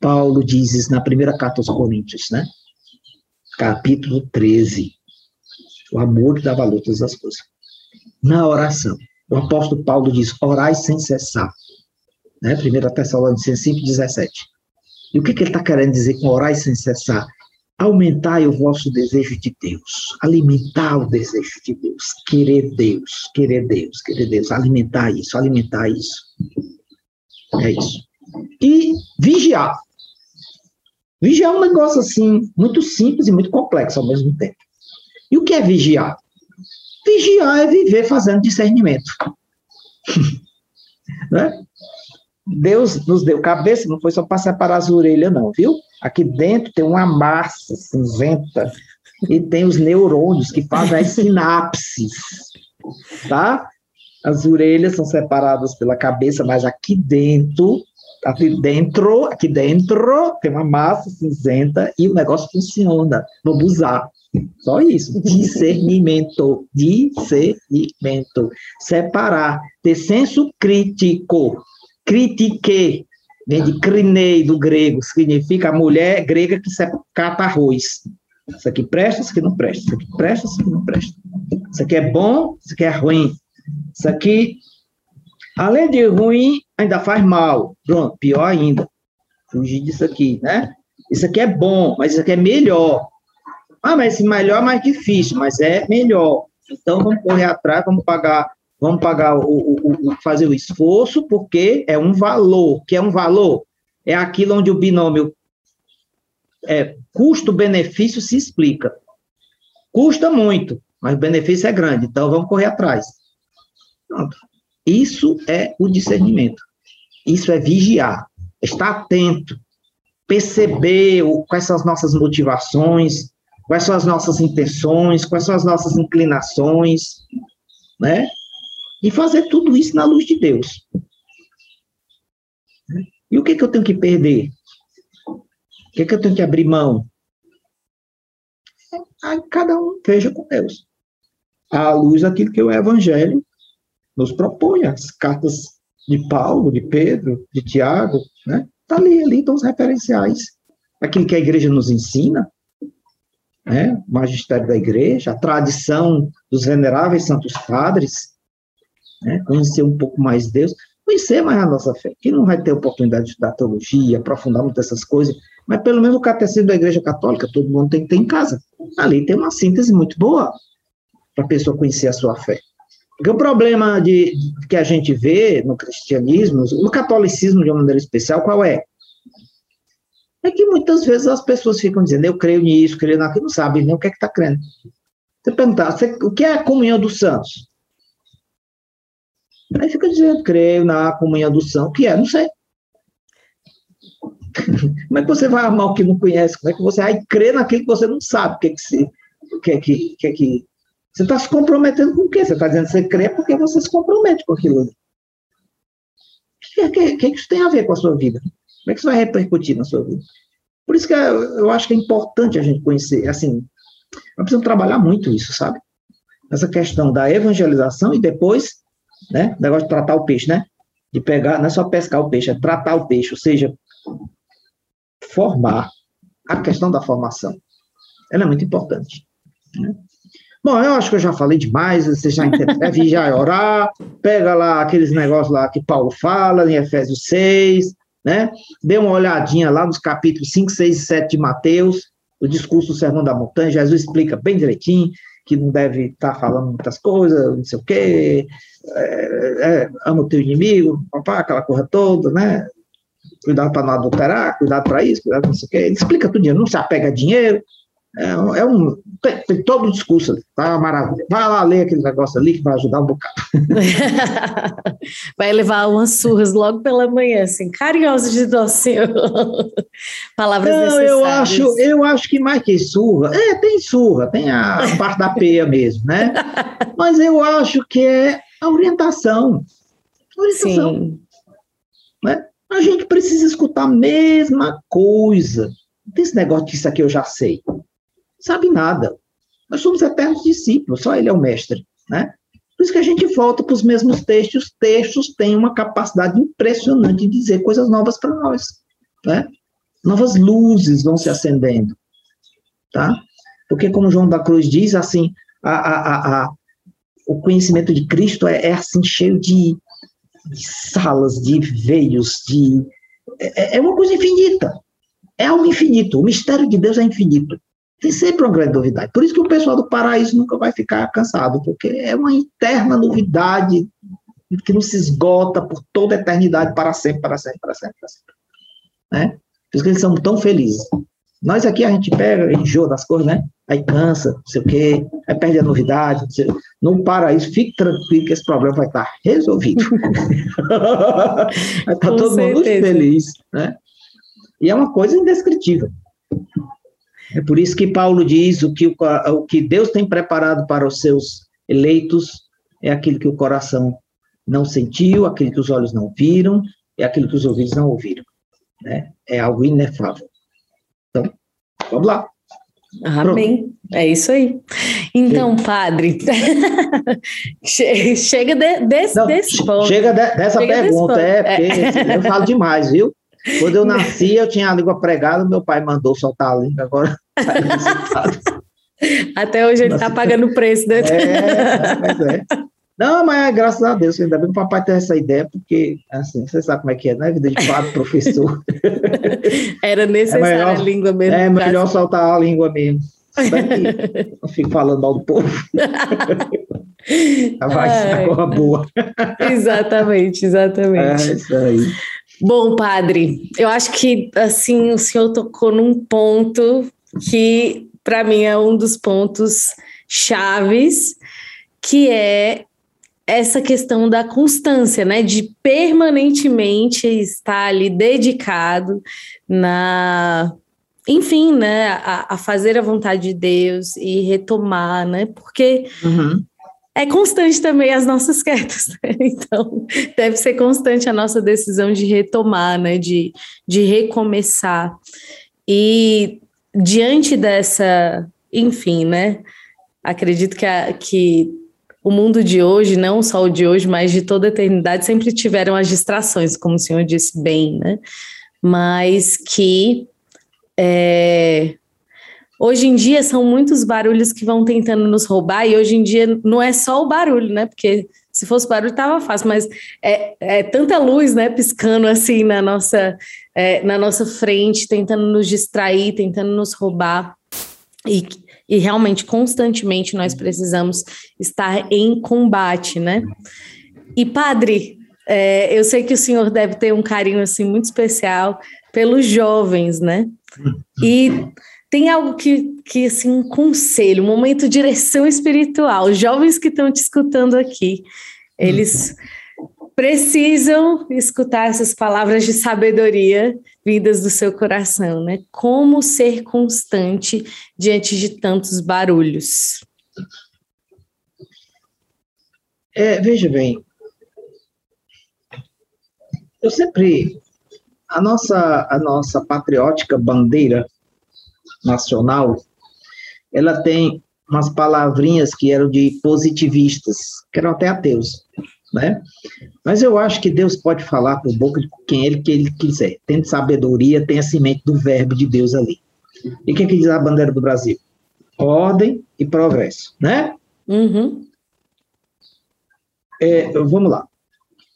Speaker 1: Paulo diz isso na primeira carta aos Coríntios, né? Capítulo 13. O amor que dá valor a todas as coisas. Na oração, o apóstolo Paulo diz: orai sem cessar. Né? 1 Tessalonicenses 5, 17. E o que, que ele está querendo dizer com orai sem cessar? Aumentai o vosso desejo de Deus, alimentar o desejo de Deus, querer Deus, querer Deus, querer Deus, alimentar isso, alimentar isso. É isso. E vigiar. Vigiar é um negócio assim, muito simples e muito complexo ao mesmo tempo. E o que é vigiar? Vigiar é viver fazendo discernimento. né? Deus nos deu cabeça, não foi só para separar as orelhas, não, viu? Aqui dentro tem uma massa cinzenta e tem os neurônios que fazem as sinapses, tá? As orelhas são separadas pela cabeça, mas aqui dentro, aqui dentro, aqui dentro tem uma massa cinzenta e o negócio funciona. Vamos usar. Só isso. Discernimento. Discernimento. Separar. Ter senso crítico critique, vem de crinei do grego, significa a mulher grega que cata arroz. Isso aqui presta, isso aqui não presta. Isso aqui presta, isso aqui não presta. Isso aqui é bom, isso aqui é ruim. Isso aqui, além de ruim, ainda faz mal. Pronto, pior ainda. Fugir disso aqui, né? Isso aqui é bom, mas isso aqui é melhor. Ah, mas melhor é mais difícil, mas é melhor. Então vamos correr atrás, vamos pagar Vamos pagar o, o, o, fazer o esforço, porque é um valor. que é um valor? É aquilo onde o binômio é, custo-benefício se explica. Custa muito, mas o benefício é grande, então vamos correr atrás. Pronto. Isso é o discernimento. Isso é vigiar, estar atento, perceber o, quais são as nossas motivações, quais são as nossas intenções, quais são as nossas inclinações, né? E fazer tudo isso na luz de Deus. E o que, que eu tenho que perder? O que, que eu tenho que abrir mão? Aí cada um veja com Deus. À luz daquilo que o Evangelho nos propõe, as cartas de Paulo, de Pedro, de Tiago, né? Está ali, ali estão os referenciais. Aquilo que a igreja nos ensina, né? magistério da igreja, a tradição dos veneráveis santos padres, né? conhecer um pouco mais Deus, conhecer mais a nossa fé. Quem não vai ter oportunidade de estudar teologia, aprofundar muito essas coisas, mas pelo menos o catecismo da igreja católica, todo mundo tem que ter em casa. Ali tem uma síntese muito boa para a pessoa conhecer a sua fé. Porque o problema de, que a gente vê no cristianismo, no catolicismo de uma maneira especial, qual é? É que muitas vezes as pessoas ficam dizendo, eu creio nisso, creio naquilo, não sabem nem o que é que está crendo. Você perguntar, você, o que é a comunhão dos santos? Aí fica dizendo, creio na comunhão dos santos, o que é? Não sei. Como é que você vai amar o que não conhece? Como é que você vai crer naquilo que você não sabe? O que é que, se, o que, é que, que, é que você está se comprometendo com o quê? Você está dizendo que você crê porque você se compromete com aquilo. O que, que, que, isso tem a ver com a sua vida? Como é que isso vai repercutir na sua vida? Por isso que eu acho que é importante a gente conhecer, assim, nós precisamos trabalhar muito isso, sabe? Essa questão da evangelização e depois, né, negócio de tratar o peixe, né? De pegar, não é só pescar o peixe, é tratar o peixe, ou seja, formar, a questão da formação. Ela é muito importante. Né? Bom, eu acho que eu já falei demais, você já deve já orar, pega lá aqueles negócios lá que Paulo fala, em Efésios 6, né? Dê uma olhadinha lá nos capítulos 5, 6 e 7 de Mateus, o discurso do Sermão da Montanha, Jesus explica bem direitinho que não deve estar tá falando muitas coisas, não sei o quê, é, é, ama o teu inimigo, papá, aquela coisa toda, né? Cuidado para não adulterar, cuidado para isso, cuidado para não sei o quê. Ele explica tudo, não se apega a dinheiro, é, é um, tem, tem, todo o discurso, tá maravilha. Vai lá ler aquele negócio ali que vai ajudar um bocado.
Speaker 2: vai levar umas surras logo pela manhã, assim, carinhoso de Senhor. Palavras Não, necessárias.
Speaker 1: Eu acho, eu acho que mais que surra, é, tem surra, tem a parte da peia mesmo, né? Mas eu acho que é a orientação. orientação. Sim. Né? A gente precisa escutar a mesma coisa. Não tem esse negócio de isso aqui eu já sei sabe nada. Nós somos eternos discípulos, só ele é o mestre, né? Por isso que a gente volta para os mesmos textos. Os textos têm uma capacidade impressionante de dizer coisas novas para nós, né? Novas luzes vão se acendendo, tá? Porque como João da Cruz diz, assim, a, a, a, o conhecimento de Cristo é, é assim cheio de, de, salas, de veios, de é, é uma coisa infinita. É algo infinito. O mistério de Deus é infinito. Tem sempre uma grande novidade. Por isso que o pessoal do paraíso nunca vai ficar cansado, porque é uma interna novidade que não se esgota por toda a eternidade, para sempre, para sempre, para sempre, para sempre. Né? Por isso que eles são tão felizes. Nós aqui a gente pega, enjoa das coisas, né? Aí cansa, não sei o quê, aí perde a novidade. No paraíso, fique tranquilo que esse problema vai estar resolvido. vai estar todo certeza. mundo feliz, né? E é uma coisa indescritível. É por isso que Paulo diz o que, o, o que Deus tem preparado para os seus eleitos é aquilo que o coração não sentiu, aquilo que os olhos não viram, é aquilo que os ouvidos não ouviram. Né? É algo inefável. Então, vamos lá.
Speaker 2: Amém. Pronto. É isso aí. Então, chega. padre, chega de, desse, não, desse ponto.
Speaker 1: Chega de, dessa chega pergunta, é, porque é. eu falo demais, viu? Quando eu nasci, eu tinha a língua pregada, meu pai mandou soltar a língua, agora tá
Speaker 2: Até hoje ele está pagando o preço, né?
Speaker 1: É, mas é. Não, mas graças a Deus, ainda bem que o papai tem essa ideia, porque, assim, você sabe como é que é, né? Vida de padre, professor.
Speaker 2: Era necessária é melhor, a língua mesmo.
Speaker 1: É melhor soltar a língua mesmo. Não fico falando mal do povo. Vai ser uma boa.
Speaker 2: Exatamente, exatamente.
Speaker 1: É isso aí.
Speaker 2: Bom, padre, eu acho que assim o senhor tocou num ponto que para mim é um dos pontos chaves, que é essa questão da constância, né? De permanentemente estar ali dedicado na. Enfim, né? A, a fazer a vontade de Deus e retomar, né? Porque uhum. É constante também as nossas quedas, né? Então, deve ser constante a nossa decisão de retomar, né? De, de recomeçar. E diante dessa, enfim, né? Acredito que, a, que o mundo de hoje, não só o de hoje, mas de toda a eternidade, sempre tiveram as distrações, como o senhor disse bem, né? Mas que é, hoje em dia são muitos barulhos que vão tentando nos roubar, e hoje em dia não é só o barulho, né? Porque se fosse barulho estava fácil, mas é, é, tanta luz, né, piscando assim na nossa, é, na nossa frente, tentando nos distrair, tentando nos roubar. E e realmente constantemente nós precisamos estar em combate, né? E padre, é, eu sei que o senhor deve ter um carinho assim muito especial pelos jovens, né? E tem algo que, que assim, um conselho, um momento de direção espiritual. Jovens que estão te escutando aqui, eles precisam escutar essas palavras de sabedoria vindas do seu coração, né? Como ser constante diante de tantos barulhos?
Speaker 1: É, veja bem, eu sempre a nossa a nossa patriótica bandeira nacional, ela tem umas palavrinhas que eram de positivistas, que eram até ateus né? Mas eu acho que Deus pode falar por boca de quem ele, que ele quiser. Tem sabedoria, tem a semente do verbo de Deus ali. E o que, que diz a bandeira do Brasil? Ordem e progresso, né?
Speaker 2: Uhum.
Speaker 1: É, vamos lá.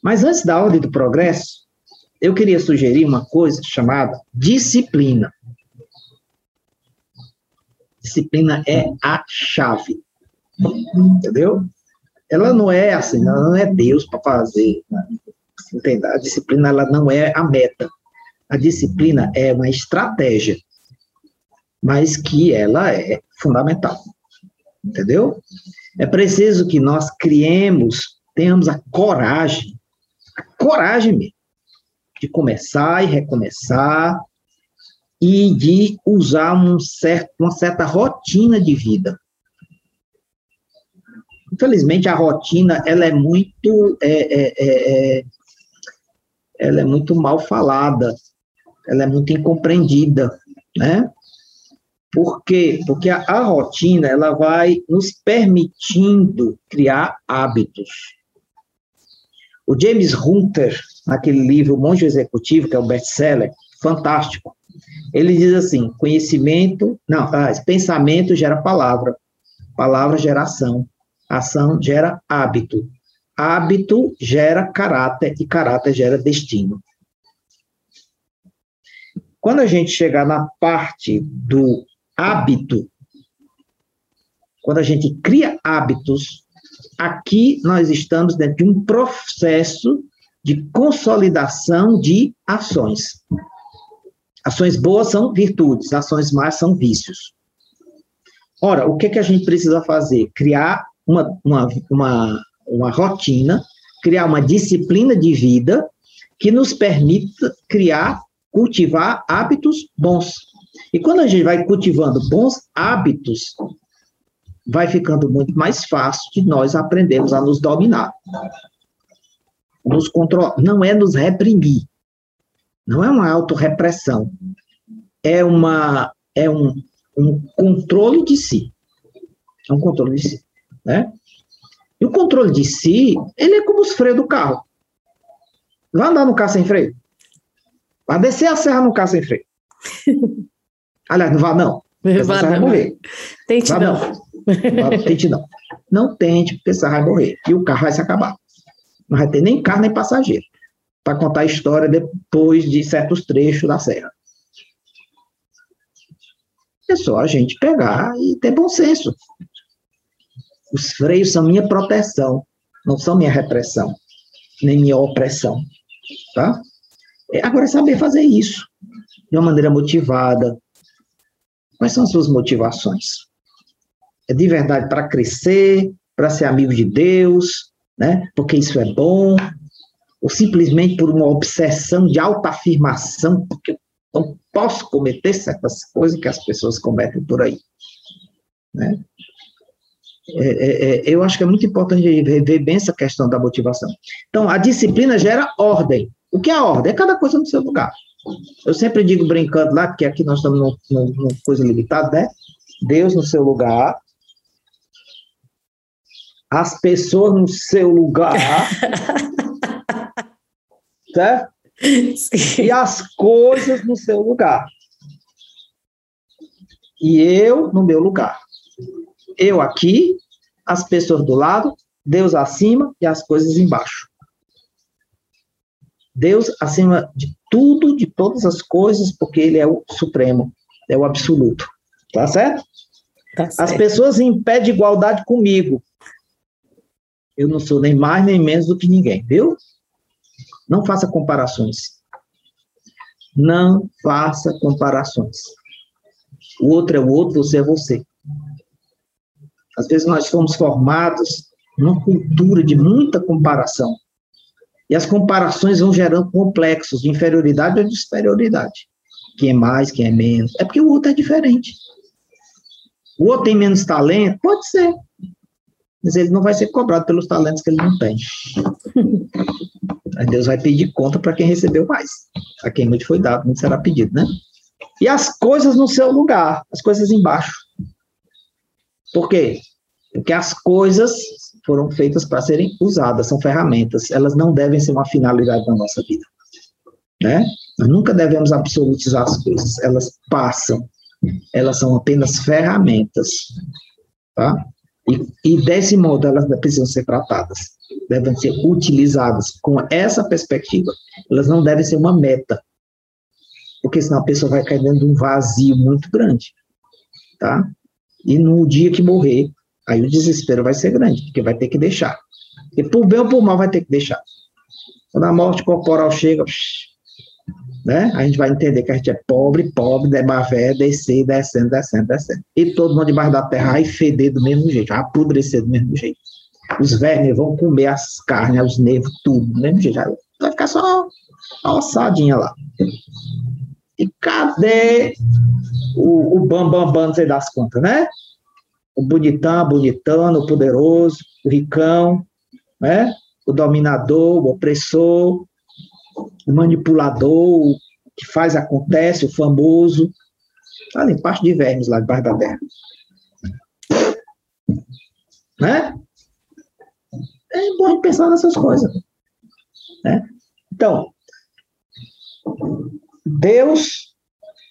Speaker 1: Mas antes da ordem do progresso, eu queria sugerir uma coisa chamada disciplina. Disciplina é a chave. Entendeu? ela não é assim, ela não é Deus para fazer. Né? Entende? A disciplina ela não é a meta. A disciplina é uma estratégia, mas que ela é fundamental. Entendeu? É preciso que nós criemos, tenhamos a coragem, a coragem mesmo, de começar e recomeçar e de usar um certo, uma certa rotina de vida. Infelizmente, a rotina, ela é muito, é, é, é, é, ela é muito mal falada, ela é muito incompreendida, né? Por quê? Porque a, a rotina, ela vai nos permitindo criar hábitos. O James Hunter, naquele livro Monge Executivo, que é o best-seller, fantástico, ele diz assim, conhecimento, não, ah, pensamento gera palavra, palavra gera ação, Ação gera hábito. Hábito gera caráter e caráter gera destino. Quando a gente chegar na parte do hábito, quando a gente cria hábitos, aqui nós estamos dentro de um processo de consolidação de ações. Ações boas são virtudes, ações más são vícios. Ora, o que, que a gente precisa fazer? Criar uma, uma, uma, uma rotina, criar uma disciplina de vida que nos permita criar, cultivar hábitos bons. E quando a gente vai cultivando bons hábitos, vai ficando muito mais fácil de nós aprendermos a nos dominar. Nos controlar. Não é nos reprimir. Não é uma autorrepressão. É, uma, é um, um controle de si. É um controle de si. Né? E o controle de si, ele é como os freios do carro. Vai andar no carro sem freio? Vai descer a serra no carro sem freio. Aliás, não vá não. Você vai morrer.
Speaker 2: Tente vá, não.
Speaker 1: não. Tente não. Não tente, porque você vai morrer. E o carro vai se acabar. Não vai ter nem carro nem passageiro. Para contar a história depois de certos trechos da serra. É só a gente pegar e ter bom senso. Os freios são minha proteção, não são minha repressão, nem minha opressão, tá? É, agora, saber fazer isso de uma maneira motivada. Quais são as suas motivações? É de verdade para crescer, para ser amigo de Deus, né? Porque isso é bom, ou simplesmente por uma obsessão de autoafirmação, porque eu não posso cometer certas coisas que as pessoas cometem por aí, né? É, é, é, eu acho que é muito importante ver bem essa questão da motivação. Então, a disciplina gera ordem. O que é ordem? É cada coisa no seu lugar. Eu sempre digo brincando lá, porque aqui nós estamos numa coisa limitada, né? Deus no seu lugar, as pessoas no seu lugar, certo? Sim. E as coisas no seu lugar. E eu no meu lugar. Eu aqui, as pessoas do lado, Deus acima e as coisas embaixo. Deus acima de tudo, de todas as coisas, porque Ele é o supremo, é o absoluto. Tá certo? Tá certo. As pessoas em pé de igualdade comigo. Eu não sou nem mais nem menos do que ninguém, viu? Não faça comparações. Não faça comparações. O outro é o outro, você é você. Às vezes nós fomos formados numa cultura de muita comparação. E as comparações vão gerando complexos de inferioridade ou de superioridade. Quem é mais, quem é menos. É porque o outro é diferente. O outro tem menos talento? Pode ser. Mas ele não vai ser cobrado pelos talentos que ele não tem. Aí Deus vai pedir conta para quem recebeu mais. A quem muito foi dado, muito será pedido, né? E as coisas no seu lugar, as coisas embaixo. Por quê? Porque as coisas foram feitas para serem usadas, são ferramentas, elas não devem ser uma finalidade da nossa vida. Né? Nós nunca devemos absolutizar as coisas, elas passam, elas são apenas ferramentas. Tá? E, e desse modo elas precisam ser tratadas, devem ser utilizadas com essa perspectiva. Elas não devem ser uma meta, porque senão a pessoa vai cair dentro de um vazio muito grande. Tá? E no dia que morrer, aí o desespero vai ser grande, porque vai ter que deixar. E por bem ou por mal vai ter que deixar. Quando a morte corporal chega, né, a gente vai entender que a gente é pobre, pobre, debavé, descer, descendo, descendo, descendo. E todo mundo debaixo da terra vai feder do mesmo jeito, vai apodrecer do mesmo jeito. Os vermes vão comer as carnes, os nervos, tudo do mesmo jeito. Vai ficar só uma ossadinha lá. E cadê o, o bam, bam, bam, não sei das contas, né? O bonitão, bonitano, o poderoso, o ricão, né? O dominador, o opressor, o manipulador, o que faz acontece, o famoso. Tá ali, parte de vermes lá debaixo da terra. Né? É bom pensar nessas coisas. Né? Então, Deus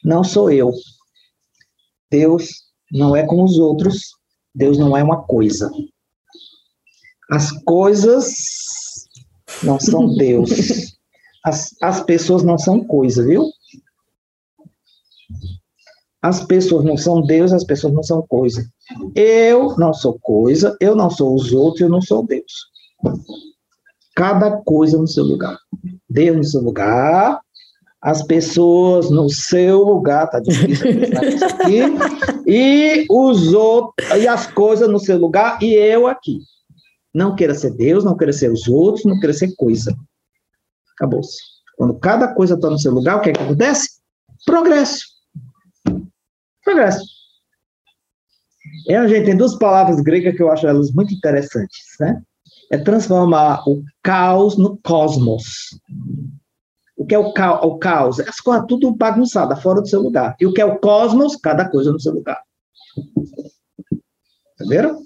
Speaker 1: não sou eu. Deus não é com os outros, Deus não é uma coisa. As coisas não são Deus. As, as pessoas não são coisa, viu? As pessoas não são Deus, as pessoas não são coisa. Eu não sou coisa, eu não sou os outros, eu não sou Deus. Cada coisa no seu lugar. Deus no seu lugar, as pessoas no seu lugar, tá difícil isso aqui, e os outros, e as coisas no seu lugar, e eu aqui. Não queira ser Deus, não queira ser os outros, não queira ser coisa. Acabou-se. Quando cada coisa está no seu lugar, o que, é que acontece? Progresso. Progresso. A gente tem duas palavras gregas que eu acho elas muito interessantes, né? É transformar o caos no cosmos. O que é o, ca o caos? As coisas tudo bagunçada, fora do seu lugar. E o que é o cosmos? Cada coisa no seu lugar. Entenderam?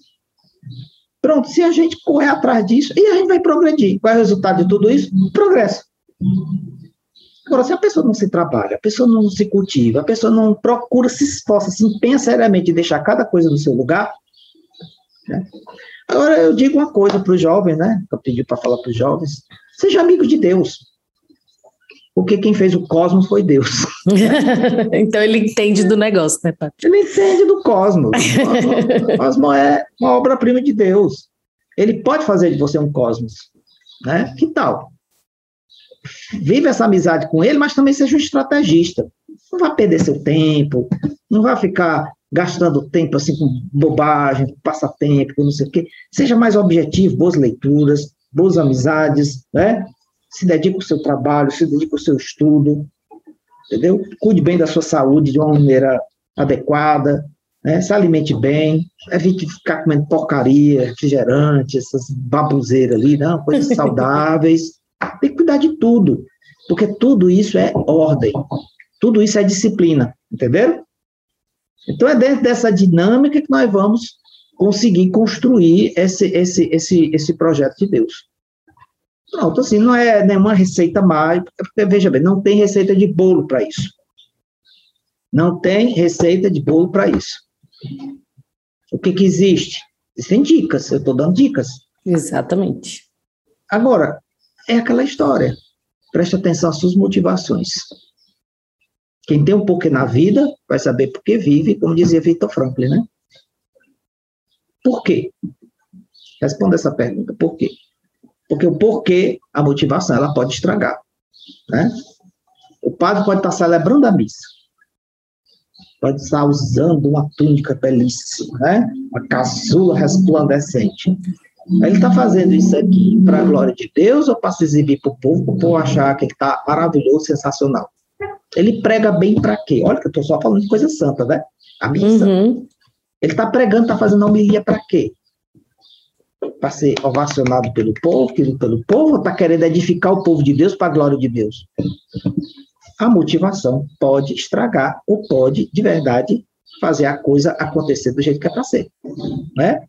Speaker 1: Pronto, se a gente correr atrás disso, e a gente vai progredir. Qual é o resultado de tudo isso? Progresso. Agora, se a pessoa não se trabalha, a pessoa não se cultiva, a pessoa não procura, se esforça, se empenha seriamente em deixar cada coisa no seu lugar. Né? Agora, eu digo uma coisa para os jovens, né? Eu pedi para falar para os jovens: seja amigo de Deus porque quem fez o cosmos foi Deus.
Speaker 2: então ele entende do negócio, né, Paty?
Speaker 1: Ele entende do cosmos. O cosmos é uma obra-prima de Deus. Ele pode fazer de você um cosmos. Né? Que tal? Vive essa amizade com ele, mas também seja um estrategista. Não vá perder seu tempo, não vá ficar gastando tempo assim com bobagem, com passatempo, com não sei o quê. Seja mais objetivo, boas leituras, boas amizades, né? Se dedique ao seu trabalho, se dedique ao seu estudo, entendeu? Cuide bem da sua saúde de uma maneira adequada, né? se alimente bem, evite ficar comendo porcaria, refrigerante, essas babuzeiras ali, não, coisas saudáveis. Tem que cuidar de tudo, porque tudo isso é ordem, tudo isso é disciplina, entenderam? Então é dentro dessa dinâmica que nós vamos conseguir construir esse, esse, esse, esse projeto de Deus. Pronto, assim, não é nenhuma receita mágica, porque, veja bem, não tem receita de bolo para isso. Não tem receita de bolo para isso. O que, que existe? Existem dicas, eu estou dando dicas.
Speaker 2: Exatamente.
Speaker 1: Agora, é aquela história. Preste atenção às suas motivações. Quem tem um porquê na vida vai saber por que vive, como dizia Victor Franklin, né? Por quê? Responda essa pergunta. Por quê? Porque o porquê, a motivação, ela pode estragar. Né? O padre pode estar celebrando a missa, pode estar usando uma túnica belíssima, né? uma caçula resplandecente. Ele está fazendo isso aqui para a glória de Deus ou para se exibir para o povo, para o povo achar que ele está maravilhoso, sensacional? Ele prega bem para quê? Olha que eu estou só falando de coisa santa, né? A missa. Uhum. Ele está pregando, está fazendo homilia para quê? Para ser ovacionado pelo povo, querido pelo povo, está querendo edificar o povo de Deus para a glória de Deus? A motivação pode estragar ou pode, de verdade, fazer a coisa acontecer do jeito que é para ser. Né?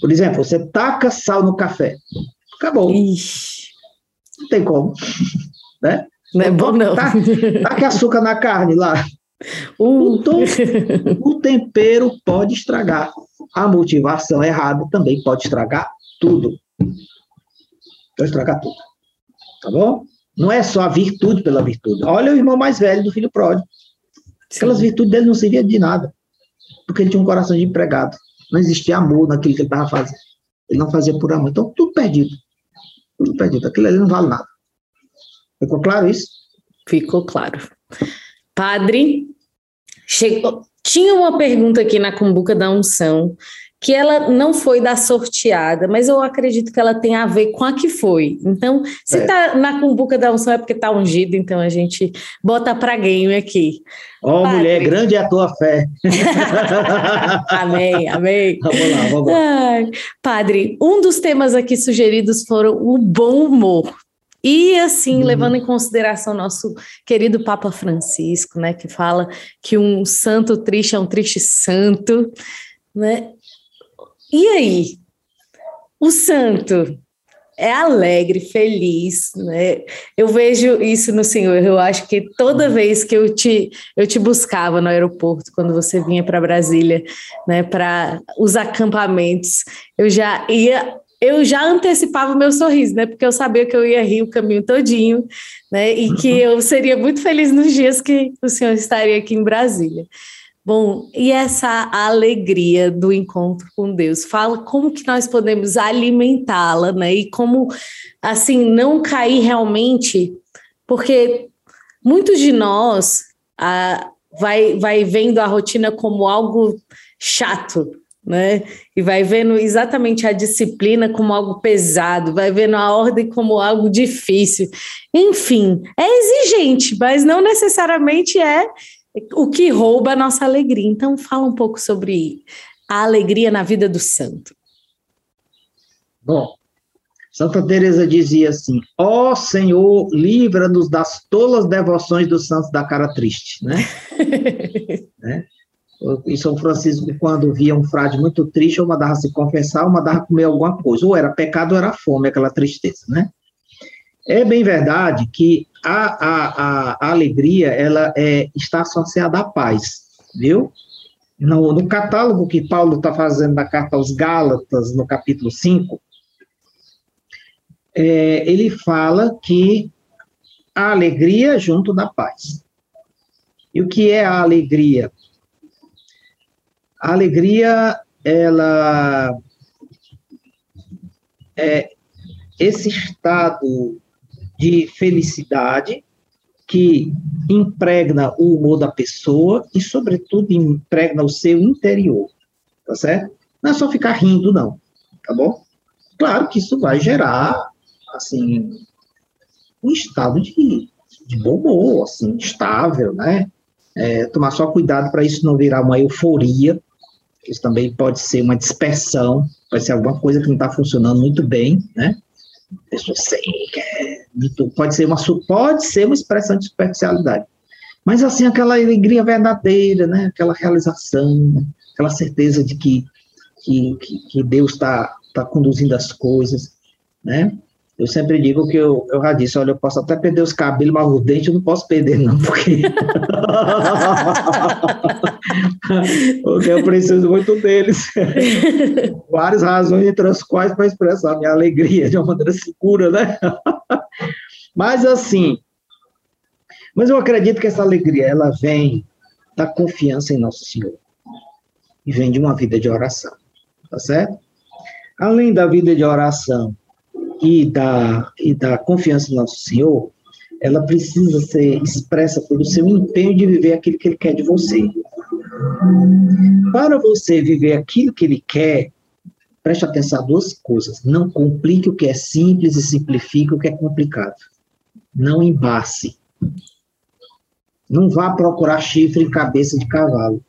Speaker 1: Por exemplo, você taca sal no café. Acabou. Ixi. Não tem como. né?
Speaker 2: Não é bom, não.
Speaker 1: Tá, taque açúcar na carne lá. Uh. O, tom, o tempero pode estragar. A motivação errada também pode estragar tudo. Pode estragar tudo. Tá bom? Não é só a virtude pela virtude. Olha o irmão mais velho do filho pródigo. Aquelas virtudes dele não serviam de nada. Porque ele tinha um coração de empregado. Não existia amor naquilo que ele estava fazendo. Ele não fazia por amor. Então, tudo perdido. Tudo perdido. Aquilo ali não vale nada. Ficou claro isso?
Speaker 2: Ficou claro. Padre, chegou, tinha uma pergunta aqui na Cumbuca da Unção, que ela não foi da sorteada, mas eu acredito que ela tem a ver com a que foi. Então, se é. tá na Cumbuca da Unção é porque tá ungido, então a gente bota para game aqui.
Speaker 1: Ó, oh, mulher, grande é a tua fé.
Speaker 2: amém, amém.
Speaker 1: Vamos lá, vamos lá. Ai,
Speaker 2: padre, um dos temas aqui sugeridos foram o bom humor. E assim, uhum. levando em consideração nosso querido Papa Francisco, né, que fala que um santo triste é um triste santo, né? E aí? O santo é alegre, feliz, né? Eu vejo isso no Senhor. Eu acho que toda vez que eu te eu te buscava no aeroporto quando você vinha para Brasília, né, para os acampamentos, eu já ia eu já antecipava o meu sorriso, né? Porque eu sabia que eu ia rir o caminho todinho, né? E que uhum. eu seria muito feliz nos dias que o senhor estaria aqui em Brasília. Bom, e essa alegria do encontro com Deus? Fala como que nós podemos alimentá-la, né? E como, assim, não cair realmente, porque muitos de nós ah, vai, vai vendo a rotina como algo chato, né? E vai vendo exatamente a disciplina como algo pesado, vai vendo a ordem como algo difícil. Enfim, é exigente, mas não necessariamente é o que rouba a nossa alegria. Então, fala um pouco sobre a alegria na vida do santo.
Speaker 1: Bom, Santa Teresa dizia assim: "Ó oh, Senhor, livra-nos das tolas devoções dos santos da cara triste", né? né? E São Francisco, quando via um frade muito triste, ou mandava se confessar, ou mandava comer alguma coisa. Ou era pecado, ou era fome, aquela tristeza, né? É bem verdade que a, a, a, alegria, ela é, está associada à paz, viu? No, no catálogo que Paulo está fazendo da carta aos Gálatas, no capítulo 5, é, ele fala que a alegria junto da paz. E o que é a alegria? A alegria, ela é esse estado de felicidade que impregna o humor da pessoa e, sobretudo, impregna o seu interior, tá certo? Não é só ficar rindo, não, tá bom? Claro que isso vai gerar, assim, um estado de, de bom humor, assim, estável, né? É, tomar só cuidado para isso não virar uma euforia, isso também pode ser uma dispersão, pode ser alguma coisa que não está funcionando muito bem, né? Pessoa seca, é, pode ser uma pode ser uma expressão de superficialidade. Mas assim, aquela alegria verdadeira, né? Aquela realização, aquela certeza de que, que, que Deus está tá conduzindo as coisas, né? Eu sempre digo que eu, eu já disse, olha, eu posso até perder os cabelos, mas os dentes eu não posso perder, não, porque. porque eu preciso muito deles. Várias razões, entre as quais para expressar minha alegria de uma maneira segura, né? mas assim, mas eu acredito que essa alegria, ela vem da confiança em Nosso Senhor. E vem de uma vida de oração, tá certo? Além da vida de oração, e da, e da confiança no nosso Senhor, ela precisa ser expressa pelo seu empenho de viver aquilo que Ele quer de você. Para você viver aquilo que Ele quer, preste atenção a duas coisas. Não complique o que é simples e simplifique o que é complicado. Não embace. Não vá procurar chifre em cabeça de cavalo.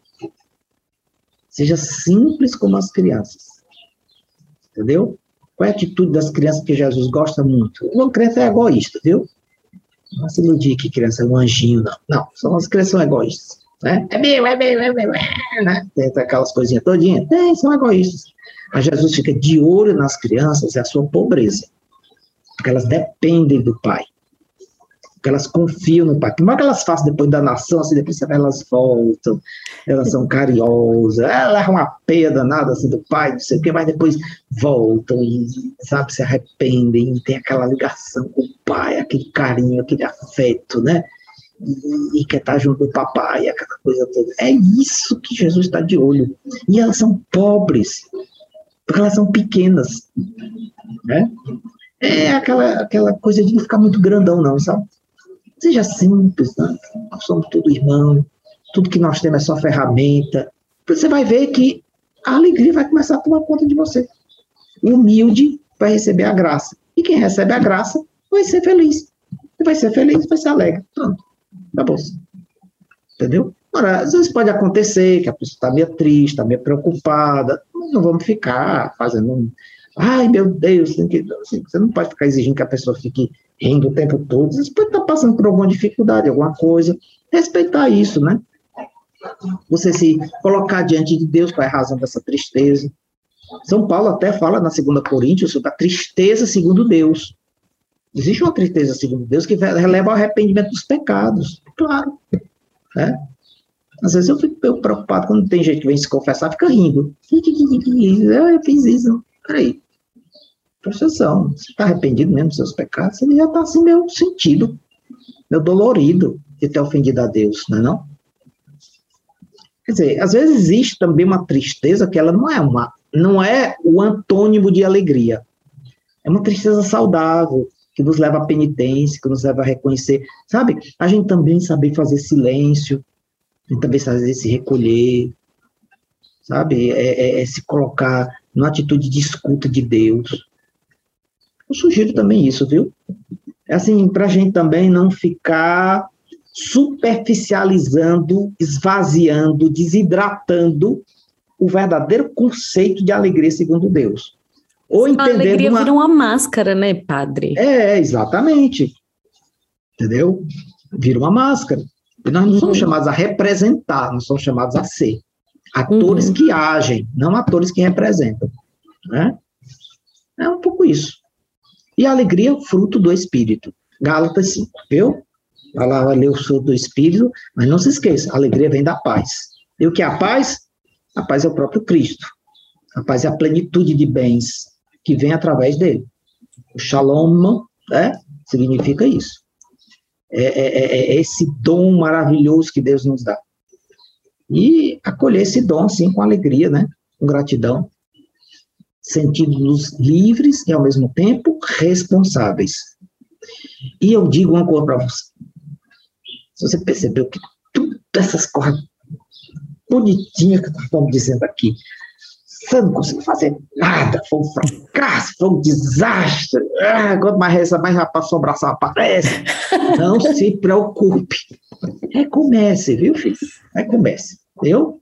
Speaker 1: Seja simples como as crianças. Entendeu? Qual é a atitude das crianças que Jesus gosta muito? Uma criança é egoísta, viu? Não se iludir que criança é um anjinho, não. Não, são as crianças são egoístas. Né? É meu, é meu, é meu, é, né? Tem aquelas coisinhas todinhas. Tem, são egoístas. Mas Jesus fica de olho nas crianças e a sua pobreza. Porque elas dependem do pai elas confiam no pai. Por mais que elas façam depois da nação, assim, depois elas voltam, elas são carinhosas, elas é uma peia danada assim, do pai, não sei o quê, mas depois voltam e, sabe, se arrependem, e tem aquela ligação com o pai, aquele carinho, aquele afeto, né? E, e quer estar junto do papai, aquela coisa toda. É isso que Jesus está de olho. E elas são pobres, porque elas são pequenas, né? É aquela, aquela coisa de não ficar muito grandão, não, sabe? Seja simples, né? nós somos tudo irmão, tudo que nós temos é só ferramenta. Você vai ver que a alegria vai começar a tomar conta de você. Humilde vai receber a graça. E quem recebe a graça vai ser feliz. E vai ser feliz, vai ser alegre. Pronto. Acabou. Entendeu? Agora, às vezes pode acontecer que a pessoa está meio triste, está meio preocupada. Mas não vamos ficar fazendo um. Ai, meu Deus. Assim, você não pode ficar exigindo que a pessoa fique rindo o tempo todo, você pode estar passando por alguma dificuldade, alguma coisa, respeitar isso, né? Você se colocar diante de Deus qual é a razão dessa tristeza. São Paulo até fala na segunda Coríntios sobre a tristeza segundo Deus. Existe uma tristeza segundo Deus que releva ao arrependimento dos pecados, claro. Né? Às vezes eu fico preocupado quando tem gente que vem se confessar, fica rindo. Eu fiz isso. Peraí, Atenção, você está arrependido mesmo dos seus pecados, ele já está assim meio sentido, meio dolorido de ter ofendido a Deus, não é não? Quer dizer, às vezes existe também uma tristeza que ela não é uma, não é o antônimo de alegria. É uma tristeza saudável, que nos leva à penitência, que nos leva a reconhecer, sabe? A gente também saber fazer silêncio, a gente também saber se recolher, sabe? É, é, é se colocar numa atitude de escuta de Deus. Eu sugiro também isso, viu? É assim, para a gente também não ficar superficializando, esvaziando, desidratando o verdadeiro conceito de alegria segundo Deus.
Speaker 2: Ou entender. A alegria uma... vira uma máscara, né, padre?
Speaker 1: É, exatamente. Entendeu? Vira uma máscara. E nós não uhum. somos chamados a representar, nós somos chamados a ser. Atores uhum. que agem, não atores que representam. Né? É um pouco isso. E a alegria fruto do Espírito. Gálatas 5, viu? Vai lá, vai ler o fruto do Espírito, mas não se esqueça, a alegria vem da paz. E o que é a paz? A paz é o próprio Cristo. A paz é a plenitude de bens que vem através dele. O shalom, né, significa isso. É, é, é, é esse dom maravilhoso que Deus nos dá. E acolher esse dom, sim, com alegria, né? Com gratidão sentindo-nos livres e, ao mesmo tempo, responsáveis. E eu digo uma coisa para você. Se você percebeu que todas essas coisas bonitinhas que estamos dizendo aqui, você não conseguiu fazer nada, foi um fracasso, foi um desastre. Ah, quanto mais reza, mais a assombração aparece. Não se preocupe. Recomece, viu, filho? Recomece, viu?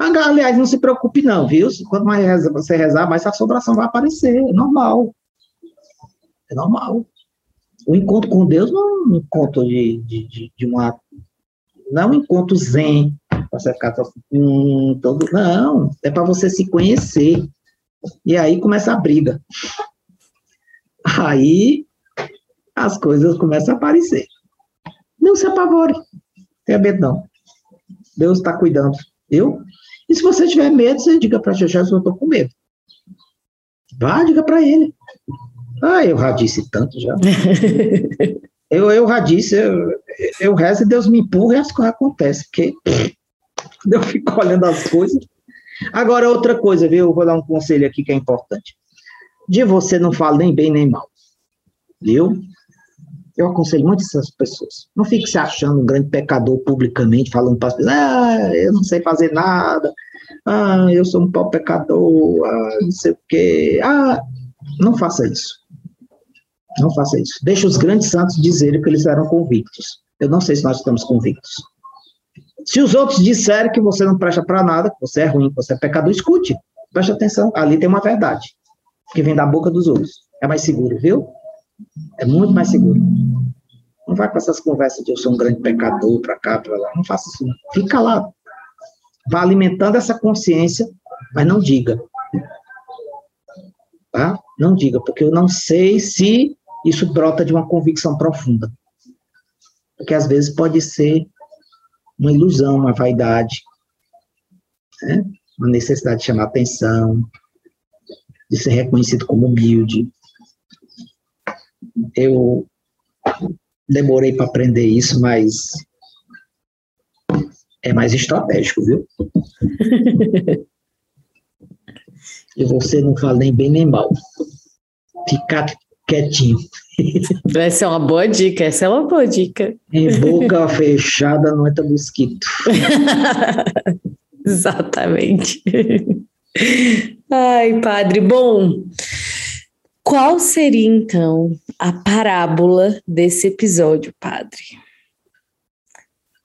Speaker 1: Aliás, não se preocupe não, viu? Quanto mais você rezar, mais a assombração vai aparecer. É normal. É normal. O encontro com Deus não é um encontro de, de, de, uma... Não é um encontro zen, você ficar hum, todo, não, é para você se conhecer. E aí começa a briga. Aí as coisas começam a aparecer. Não se apavore. Tenha medo, não. Deus está cuidando, viu? E se você tiver medo, você diga para Jesus, eu estou com medo. Vá, diga para ele. Ah, eu já disse tanto já. eu, eu já disse, eu, eu rezo e Deus me empurra e as coisas acontecem, porque eu fico olhando as coisas. Agora, outra coisa, viu? Eu vou dar um conselho aqui que é importante. De você não fala nem bem nem mal. Viu? Eu aconselho muito essas pessoas. Não fique se achando um grande pecador publicamente, falando para as pessoas, ah, eu não sei fazer nada, ah, eu sou um pau pecador, ah, não sei o quê. Ah, não faça isso. Não faça isso. Deixa os grandes santos dizerem que eles eram convictos. Eu não sei se nós estamos convictos. Se os outros disserem que você não presta para nada, que você é ruim, que você é pecador, escute. Preste atenção. Ali tem uma verdade que vem da boca dos outros. É mais seguro, viu? É muito mais seguro. Não vai com essas conversas de eu sou um grande pecador para cá, para lá. Não faça isso. Fica lá. Vá alimentando essa consciência, mas não diga. Tá? Não diga, porque eu não sei se isso brota de uma convicção profunda. Porque às vezes pode ser uma ilusão, uma vaidade, né? uma necessidade de chamar atenção, de ser reconhecido como humilde. Eu demorei para aprender isso, mas é mais estratégico, viu? e você não fala nem bem nem mal. Ficar quietinho.
Speaker 2: Vai ser uma boa dica, essa é uma boa dica.
Speaker 1: Em boca fechada não entra mosquito.
Speaker 2: Exatamente. Ai, padre, bom. Qual seria então a parábola desse episódio, padre?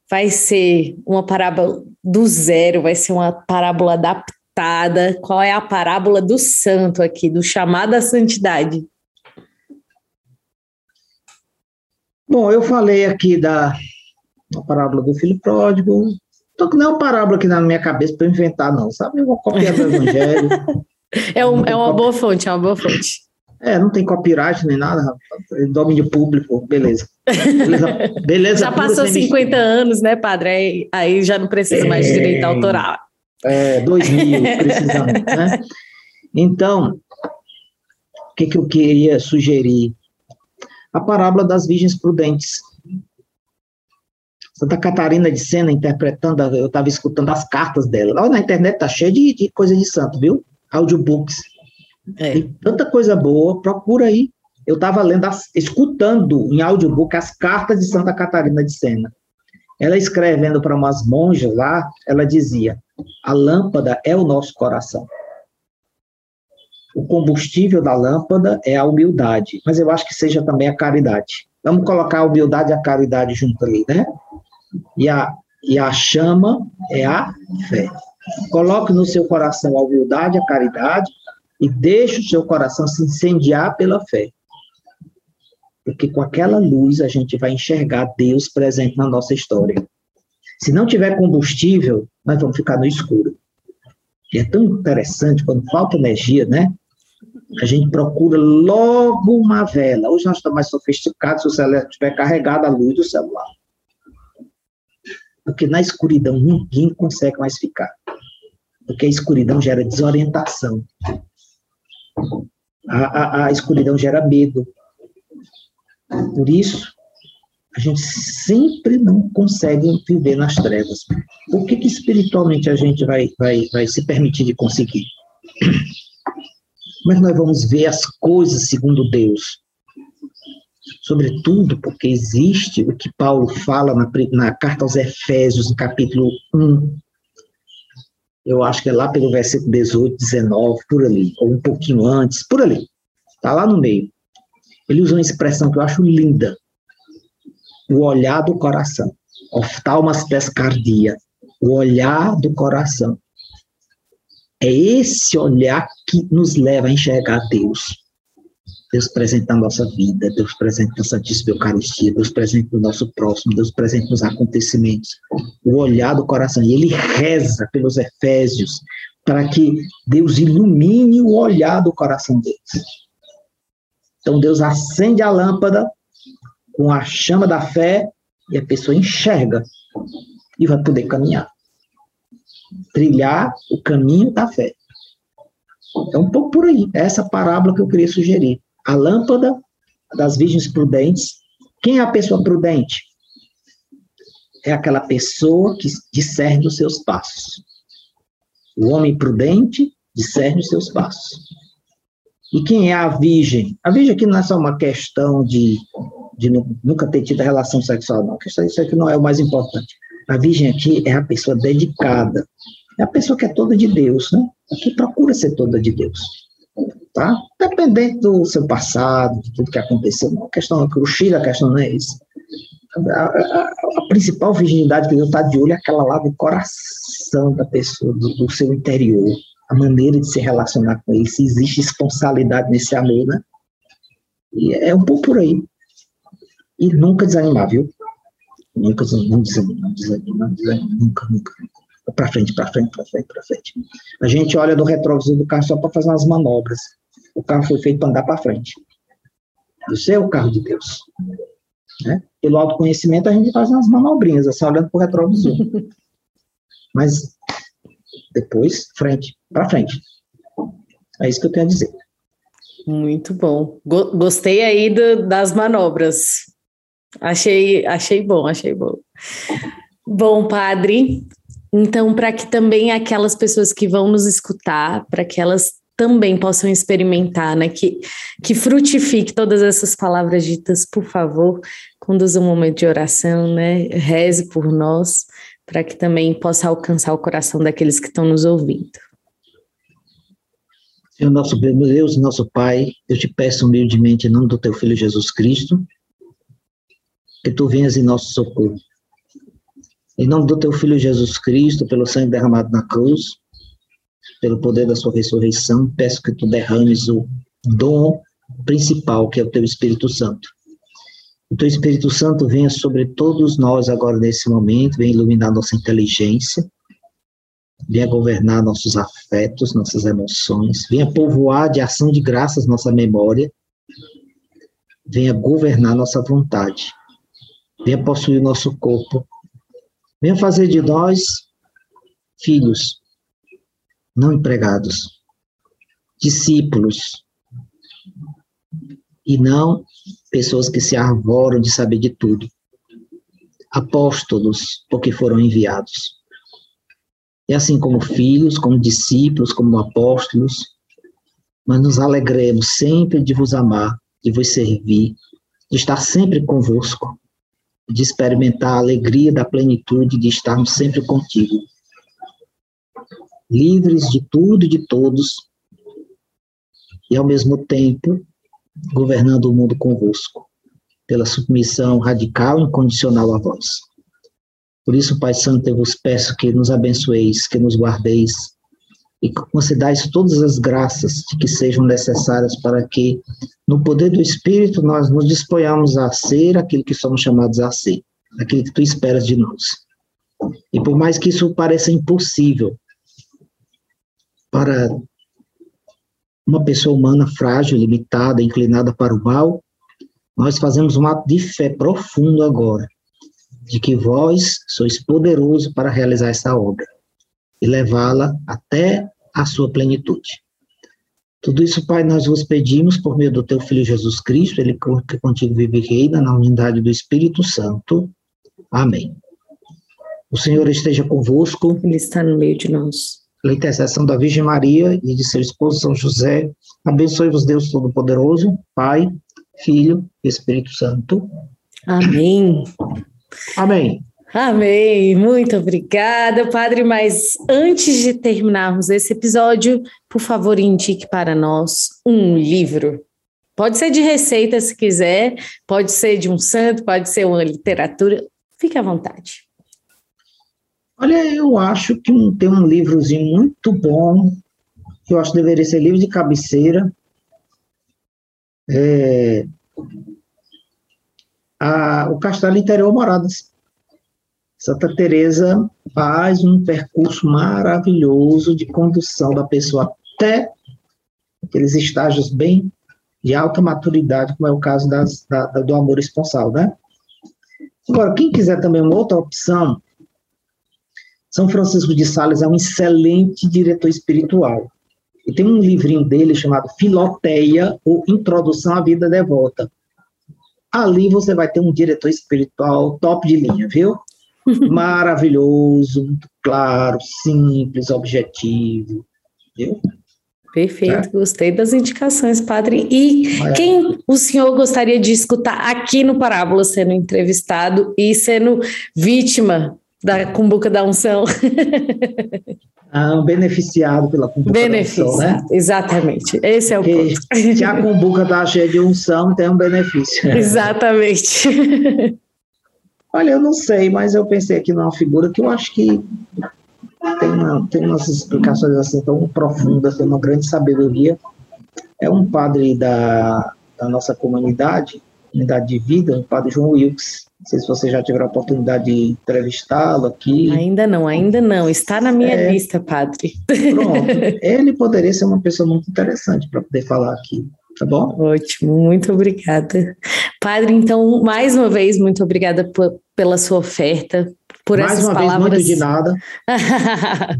Speaker 2: Vai ser uma parábola do zero, vai ser uma parábola adaptada? Qual é a parábola do santo aqui, do chamado à santidade?
Speaker 1: Bom, eu falei aqui da, da parábola do filho pródigo, então que não é uma parábola aqui na minha cabeça para inventar, não, sabe? Eu vou copiar do Evangelho.
Speaker 2: é, um, é uma boa fonte, é uma boa fonte.
Speaker 1: É, não tem copyright nem nada, é domínio público, beleza. Beleza, beleza
Speaker 2: já passou 50 anos, né, padre? Aí, aí já não precisa mais de direito é. autoral.
Speaker 1: É, 2000, precisamente, né? Então, o que, que eu queria sugerir? a parábola das virgens prudentes. Santa Catarina de Sena interpretando, eu estava escutando as cartas dela. Lá na internet tá cheio de, de coisa de santo, viu? Audiobooks. É. Tem tanta coisa boa, procura aí. Eu estava lendo, escutando em audiobook as cartas de Santa Catarina de Sena. Ela escrevendo para umas monjas lá, ela dizia: a lâmpada é o nosso coração o combustível da lâmpada é a humildade, mas eu acho que seja também a caridade. Vamos colocar a humildade e a caridade junto ali, né? E a, e a chama é a fé. Coloque no seu coração a humildade, a caridade, e deixe o seu coração se incendiar pela fé. Porque com aquela luz a gente vai enxergar Deus presente na nossa história. Se não tiver combustível, nós vamos ficar no escuro. E é tão interessante quando falta energia, né? a gente procura logo uma vela. Hoje nós estamos mais sofisticados se o celular estiver carregado a luz do celular. Porque na escuridão ninguém consegue mais ficar. Porque a escuridão gera desorientação. A, a, a escuridão gera medo. Por isso, a gente sempre não consegue viver nas trevas. Por que, que espiritualmente a gente vai, vai, vai se permitir de conseguir? Que nós vamos ver as coisas segundo Deus? sobretudo porque existe o que Paulo fala na, na carta aos Efésios, no capítulo 1, eu acho que é lá pelo versículo 18, 19, por ali, ou um pouquinho antes, por ali, está lá no meio. Ele usa uma expressão que eu acho linda, o olhar do coração, oftalmas pescardia, o olhar do coração. É esse olhar que nos leva a enxergar Deus. Deus presente na nossa vida, Deus presente na Santíssima Eucaristia, Deus presente no nosso próximo, Deus presente nos acontecimentos. O olhar do coração. E ele reza pelos Efésios para que Deus ilumine o olhar do coração deles. Então Deus acende a lâmpada com a chama da fé e a pessoa enxerga e vai poder caminhar. Trilhar o caminho da fé. É um pouco por aí. É essa parábola que eu queria sugerir a lâmpada das virgens prudentes. Quem é a pessoa prudente? É aquela pessoa que discerne os seus passos. O homem prudente discerne os seus passos. E quem é a virgem? A virgem aqui não é só uma questão de, de nunca ter tido relação sexual, não. Isso aqui não é o mais importante. A virgem aqui é a pessoa dedicada. É a pessoa que é toda de Deus, né? Que procura ser toda de Deus tá? Dependente do seu passado, de tudo que aconteceu. A questão é que o Chile, a questão não é isso. A, a, a, principal virginidade que Deus está de olho é aquela lá do coração da pessoa, do, do, seu interior, a maneira de se relacionar com ele, se existe esponsalidade nesse amor, né? E é um pouco por aí. E nunca desanimar, viu? Nunca não desanima, não desanima, não desanima, nunca, nunca. Para frente, para frente, para frente, para frente. A gente olha do retrovisor do carro só para fazer umas manobras. O carro foi feito para andar para frente. Você é o carro de Deus. Né? Pelo autoconhecimento, a gente faz umas manobrinhas, assim, olhando para o retrovisor. Mas depois, frente, para frente. É isso que eu tenho a dizer.
Speaker 2: Muito bom. Gostei aí do, das manobras. Achei, achei bom, achei bom. Bom, padre, então, para que também aquelas pessoas que vão nos escutar, para que elas também possam experimentar, né? Que, que frutifique todas essas palavras ditas, por favor, conduza um momento de oração, né? Reze por nós, para que também possa alcançar o coração daqueles que estão nos ouvindo.
Speaker 1: Senhor nosso Deus, nosso Pai, eu te peço humildemente em nome do teu Filho Jesus Cristo, que tu venhas em nosso socorro. Em nome do teu Filho Jesus Cristo, pelo sangue derramado na cruz, pelo poder da sua ressurreição, peço que tu derrames o dom principal, que é o teu Espírito Santo. O teu Espírito Santo venha sobre todos nós agora nesse momento, venha iluminar nossa inteligência, venha governar nossos afetos, nossas emoções, venha povoar de ação de graças nossa memória, venha governar nossa vontade, venha possuir nosso corpo, venha fazer de nós filhos não empregados, discípulos, e não pessoas que se arvoram de saber de tudo, apóstolos, porque foram enviados. E assim como filhos, como discípulos, como apóstolos, mas nos alegremos sempre de vos amar, de vos servir, de estar sempre convosco, de experimentar a alegria da plenitude de estarmos sempre contigo livres de tudo e de todos, e ao mesmo tempo governando o mundo convosco, pela submissão radical e incondicional a vós. Por isso, Pai Santo, eu vos peço que nos abençoeis, que nos guardeis e concedais todas as graças que sejam necessárias para que, no poder do Espírito, nós nos disponhamos a ser aquilo que somos chamados a ser, aquilo que tu esperas de nós. E por mais que isso pareça impossível, para uma pessoa humana frágil, limitada, inclinada para o mal, nós fazemos um ato de fé profundo agora, de que vós sois poderoso para realizar essa obra e levá-la até a sua plenitude. Tudo isso, Pai, nós vos pedimos por meio do teu Filho Jesus Cristo, ele que contigo vive e reina na unidade do Espírito Santo. Amém. O Senhor esteja convosco.
Speaker 2: Ele está no meio de nós
Speaker 1: pela intercessão da Virgem Maria e de seu esposo São José, abençoe-vos Deus Todo-Poderoso, Pai, Filho e Espírito Santo.
Speaker 2: Amém.
Speaker 1: Amém.
Speaker 2: Amém. Muito obrigada, Padre. Mas antes de terminarmos esse episódio, por favor, indique para nós um livro. Pode ser de receita, se quiser, pode ser de um santo, pode ser uma literatura. Fique à vontade.
Speaker 1: Olha, eu acho que tem um livrozinho muito bom, que eu acho que deveria ser livro de cabeceira. É, a, o Castelo Interior Moradas. Santa Teresa faz um percurso maravilhoso de condução da pessoa até aqueles estágios bem de alta maturidade, como é o caso das, da, do amor esponsal, né? Agora, quem quiser também uma outra opção, São Francisco de Sales é um excelente diretor espiritual. E tem um livrinho dele chamado Filoteia, ou Introdução à Vida Devota. Ali você vai ter um diretor espiritual top de linha, viu? Maravilhoso, muito claro, simples, objetivo, viu?
Speaker 2: Perfeito, é. gostei das indicações, padre. E é. quem o senhor gostaria de escutar aqui no Parábola sendo entrevistado e sendo vítima da cumbuca da unção?
Speaker 1: Ah, um beneficiado pela cumbuca
Speaker 2: benefício, da unção, né? Exatamente, esse é o Porque
Speaker 1: ponto. Se a cumbuca está cheia de unção, tem um benefício.
Speaker 2: Exatamente.
Speaker 1: Olha, eu não sei, mas eu pensei aqui numa figura que eu acho que tem, uma, tem umas explicações assim tão profundas, tem uma grande sabedoria. É um padre da, da nossa comunidade, comunidade de vida, o padre João Wilkes. Não sei se você já tiver a oportunidade de entrevistá-lo aqui.
Speaker 2: Ainda não, ainda não. Está na minha é, lista, padre.
Speaker 1: Pronto. Ele poderia ser uma pessoa muito interessante para poder falar aqui. Tá bom?
Speaker 2: Ótimo, muito obrigada. Padre, então, mais uma vez, muito obrigada pela sua oferta, por
Speaker 1: Mais
Speaker 2: essas
Speaker 1: uma
Speaker 2: palavras.
Speaker 1: Vez, muito de nada.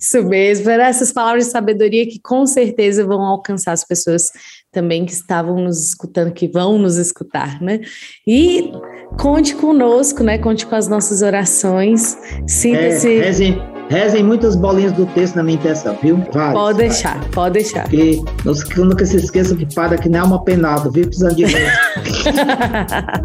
Speaker 2: Isso mesmo, por essas palavras de sabedoria que com certeza vão alcançar as pessoas também que estavam nos escutando, que vão nos escutar, né? E conte conosco, né? Conte com as nossas orações. Sinta-se.
Speaker 1: É, rezem, muitas bolinhas do texto na minha intenção, viu?
Speaker 2: Várias, pode deixar, várias. pode deixar.
Speaker 1: Porque nunca se esqueça que padre aqui não é uma penada, viu? Precisando de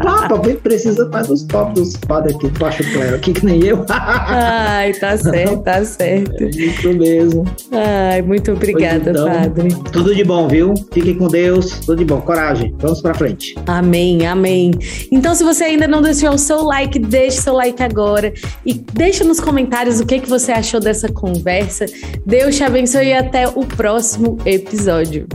Speaker 1: Papa, precisa mais dos tops dos padres aqui, baixo clero aqui, que nem eu.
Speaker 2: Ai, tá certo, tá certo. É
Speaker 1: isso mesmo.
Speaker 2: Ai, muito obrigada, então, padre.
Speaker 1: Tudo de bom, viu? Fiquem com Deus, tudo de bom, coragem. Vamos pra frente.
Speaker 2: Amém, amém. Então, se você ainda não deixou o seu like, deixe seu like agora e deixa nos comentários o que, que você achou dessa conversa. Deus te abençoe e até o próximo episódio.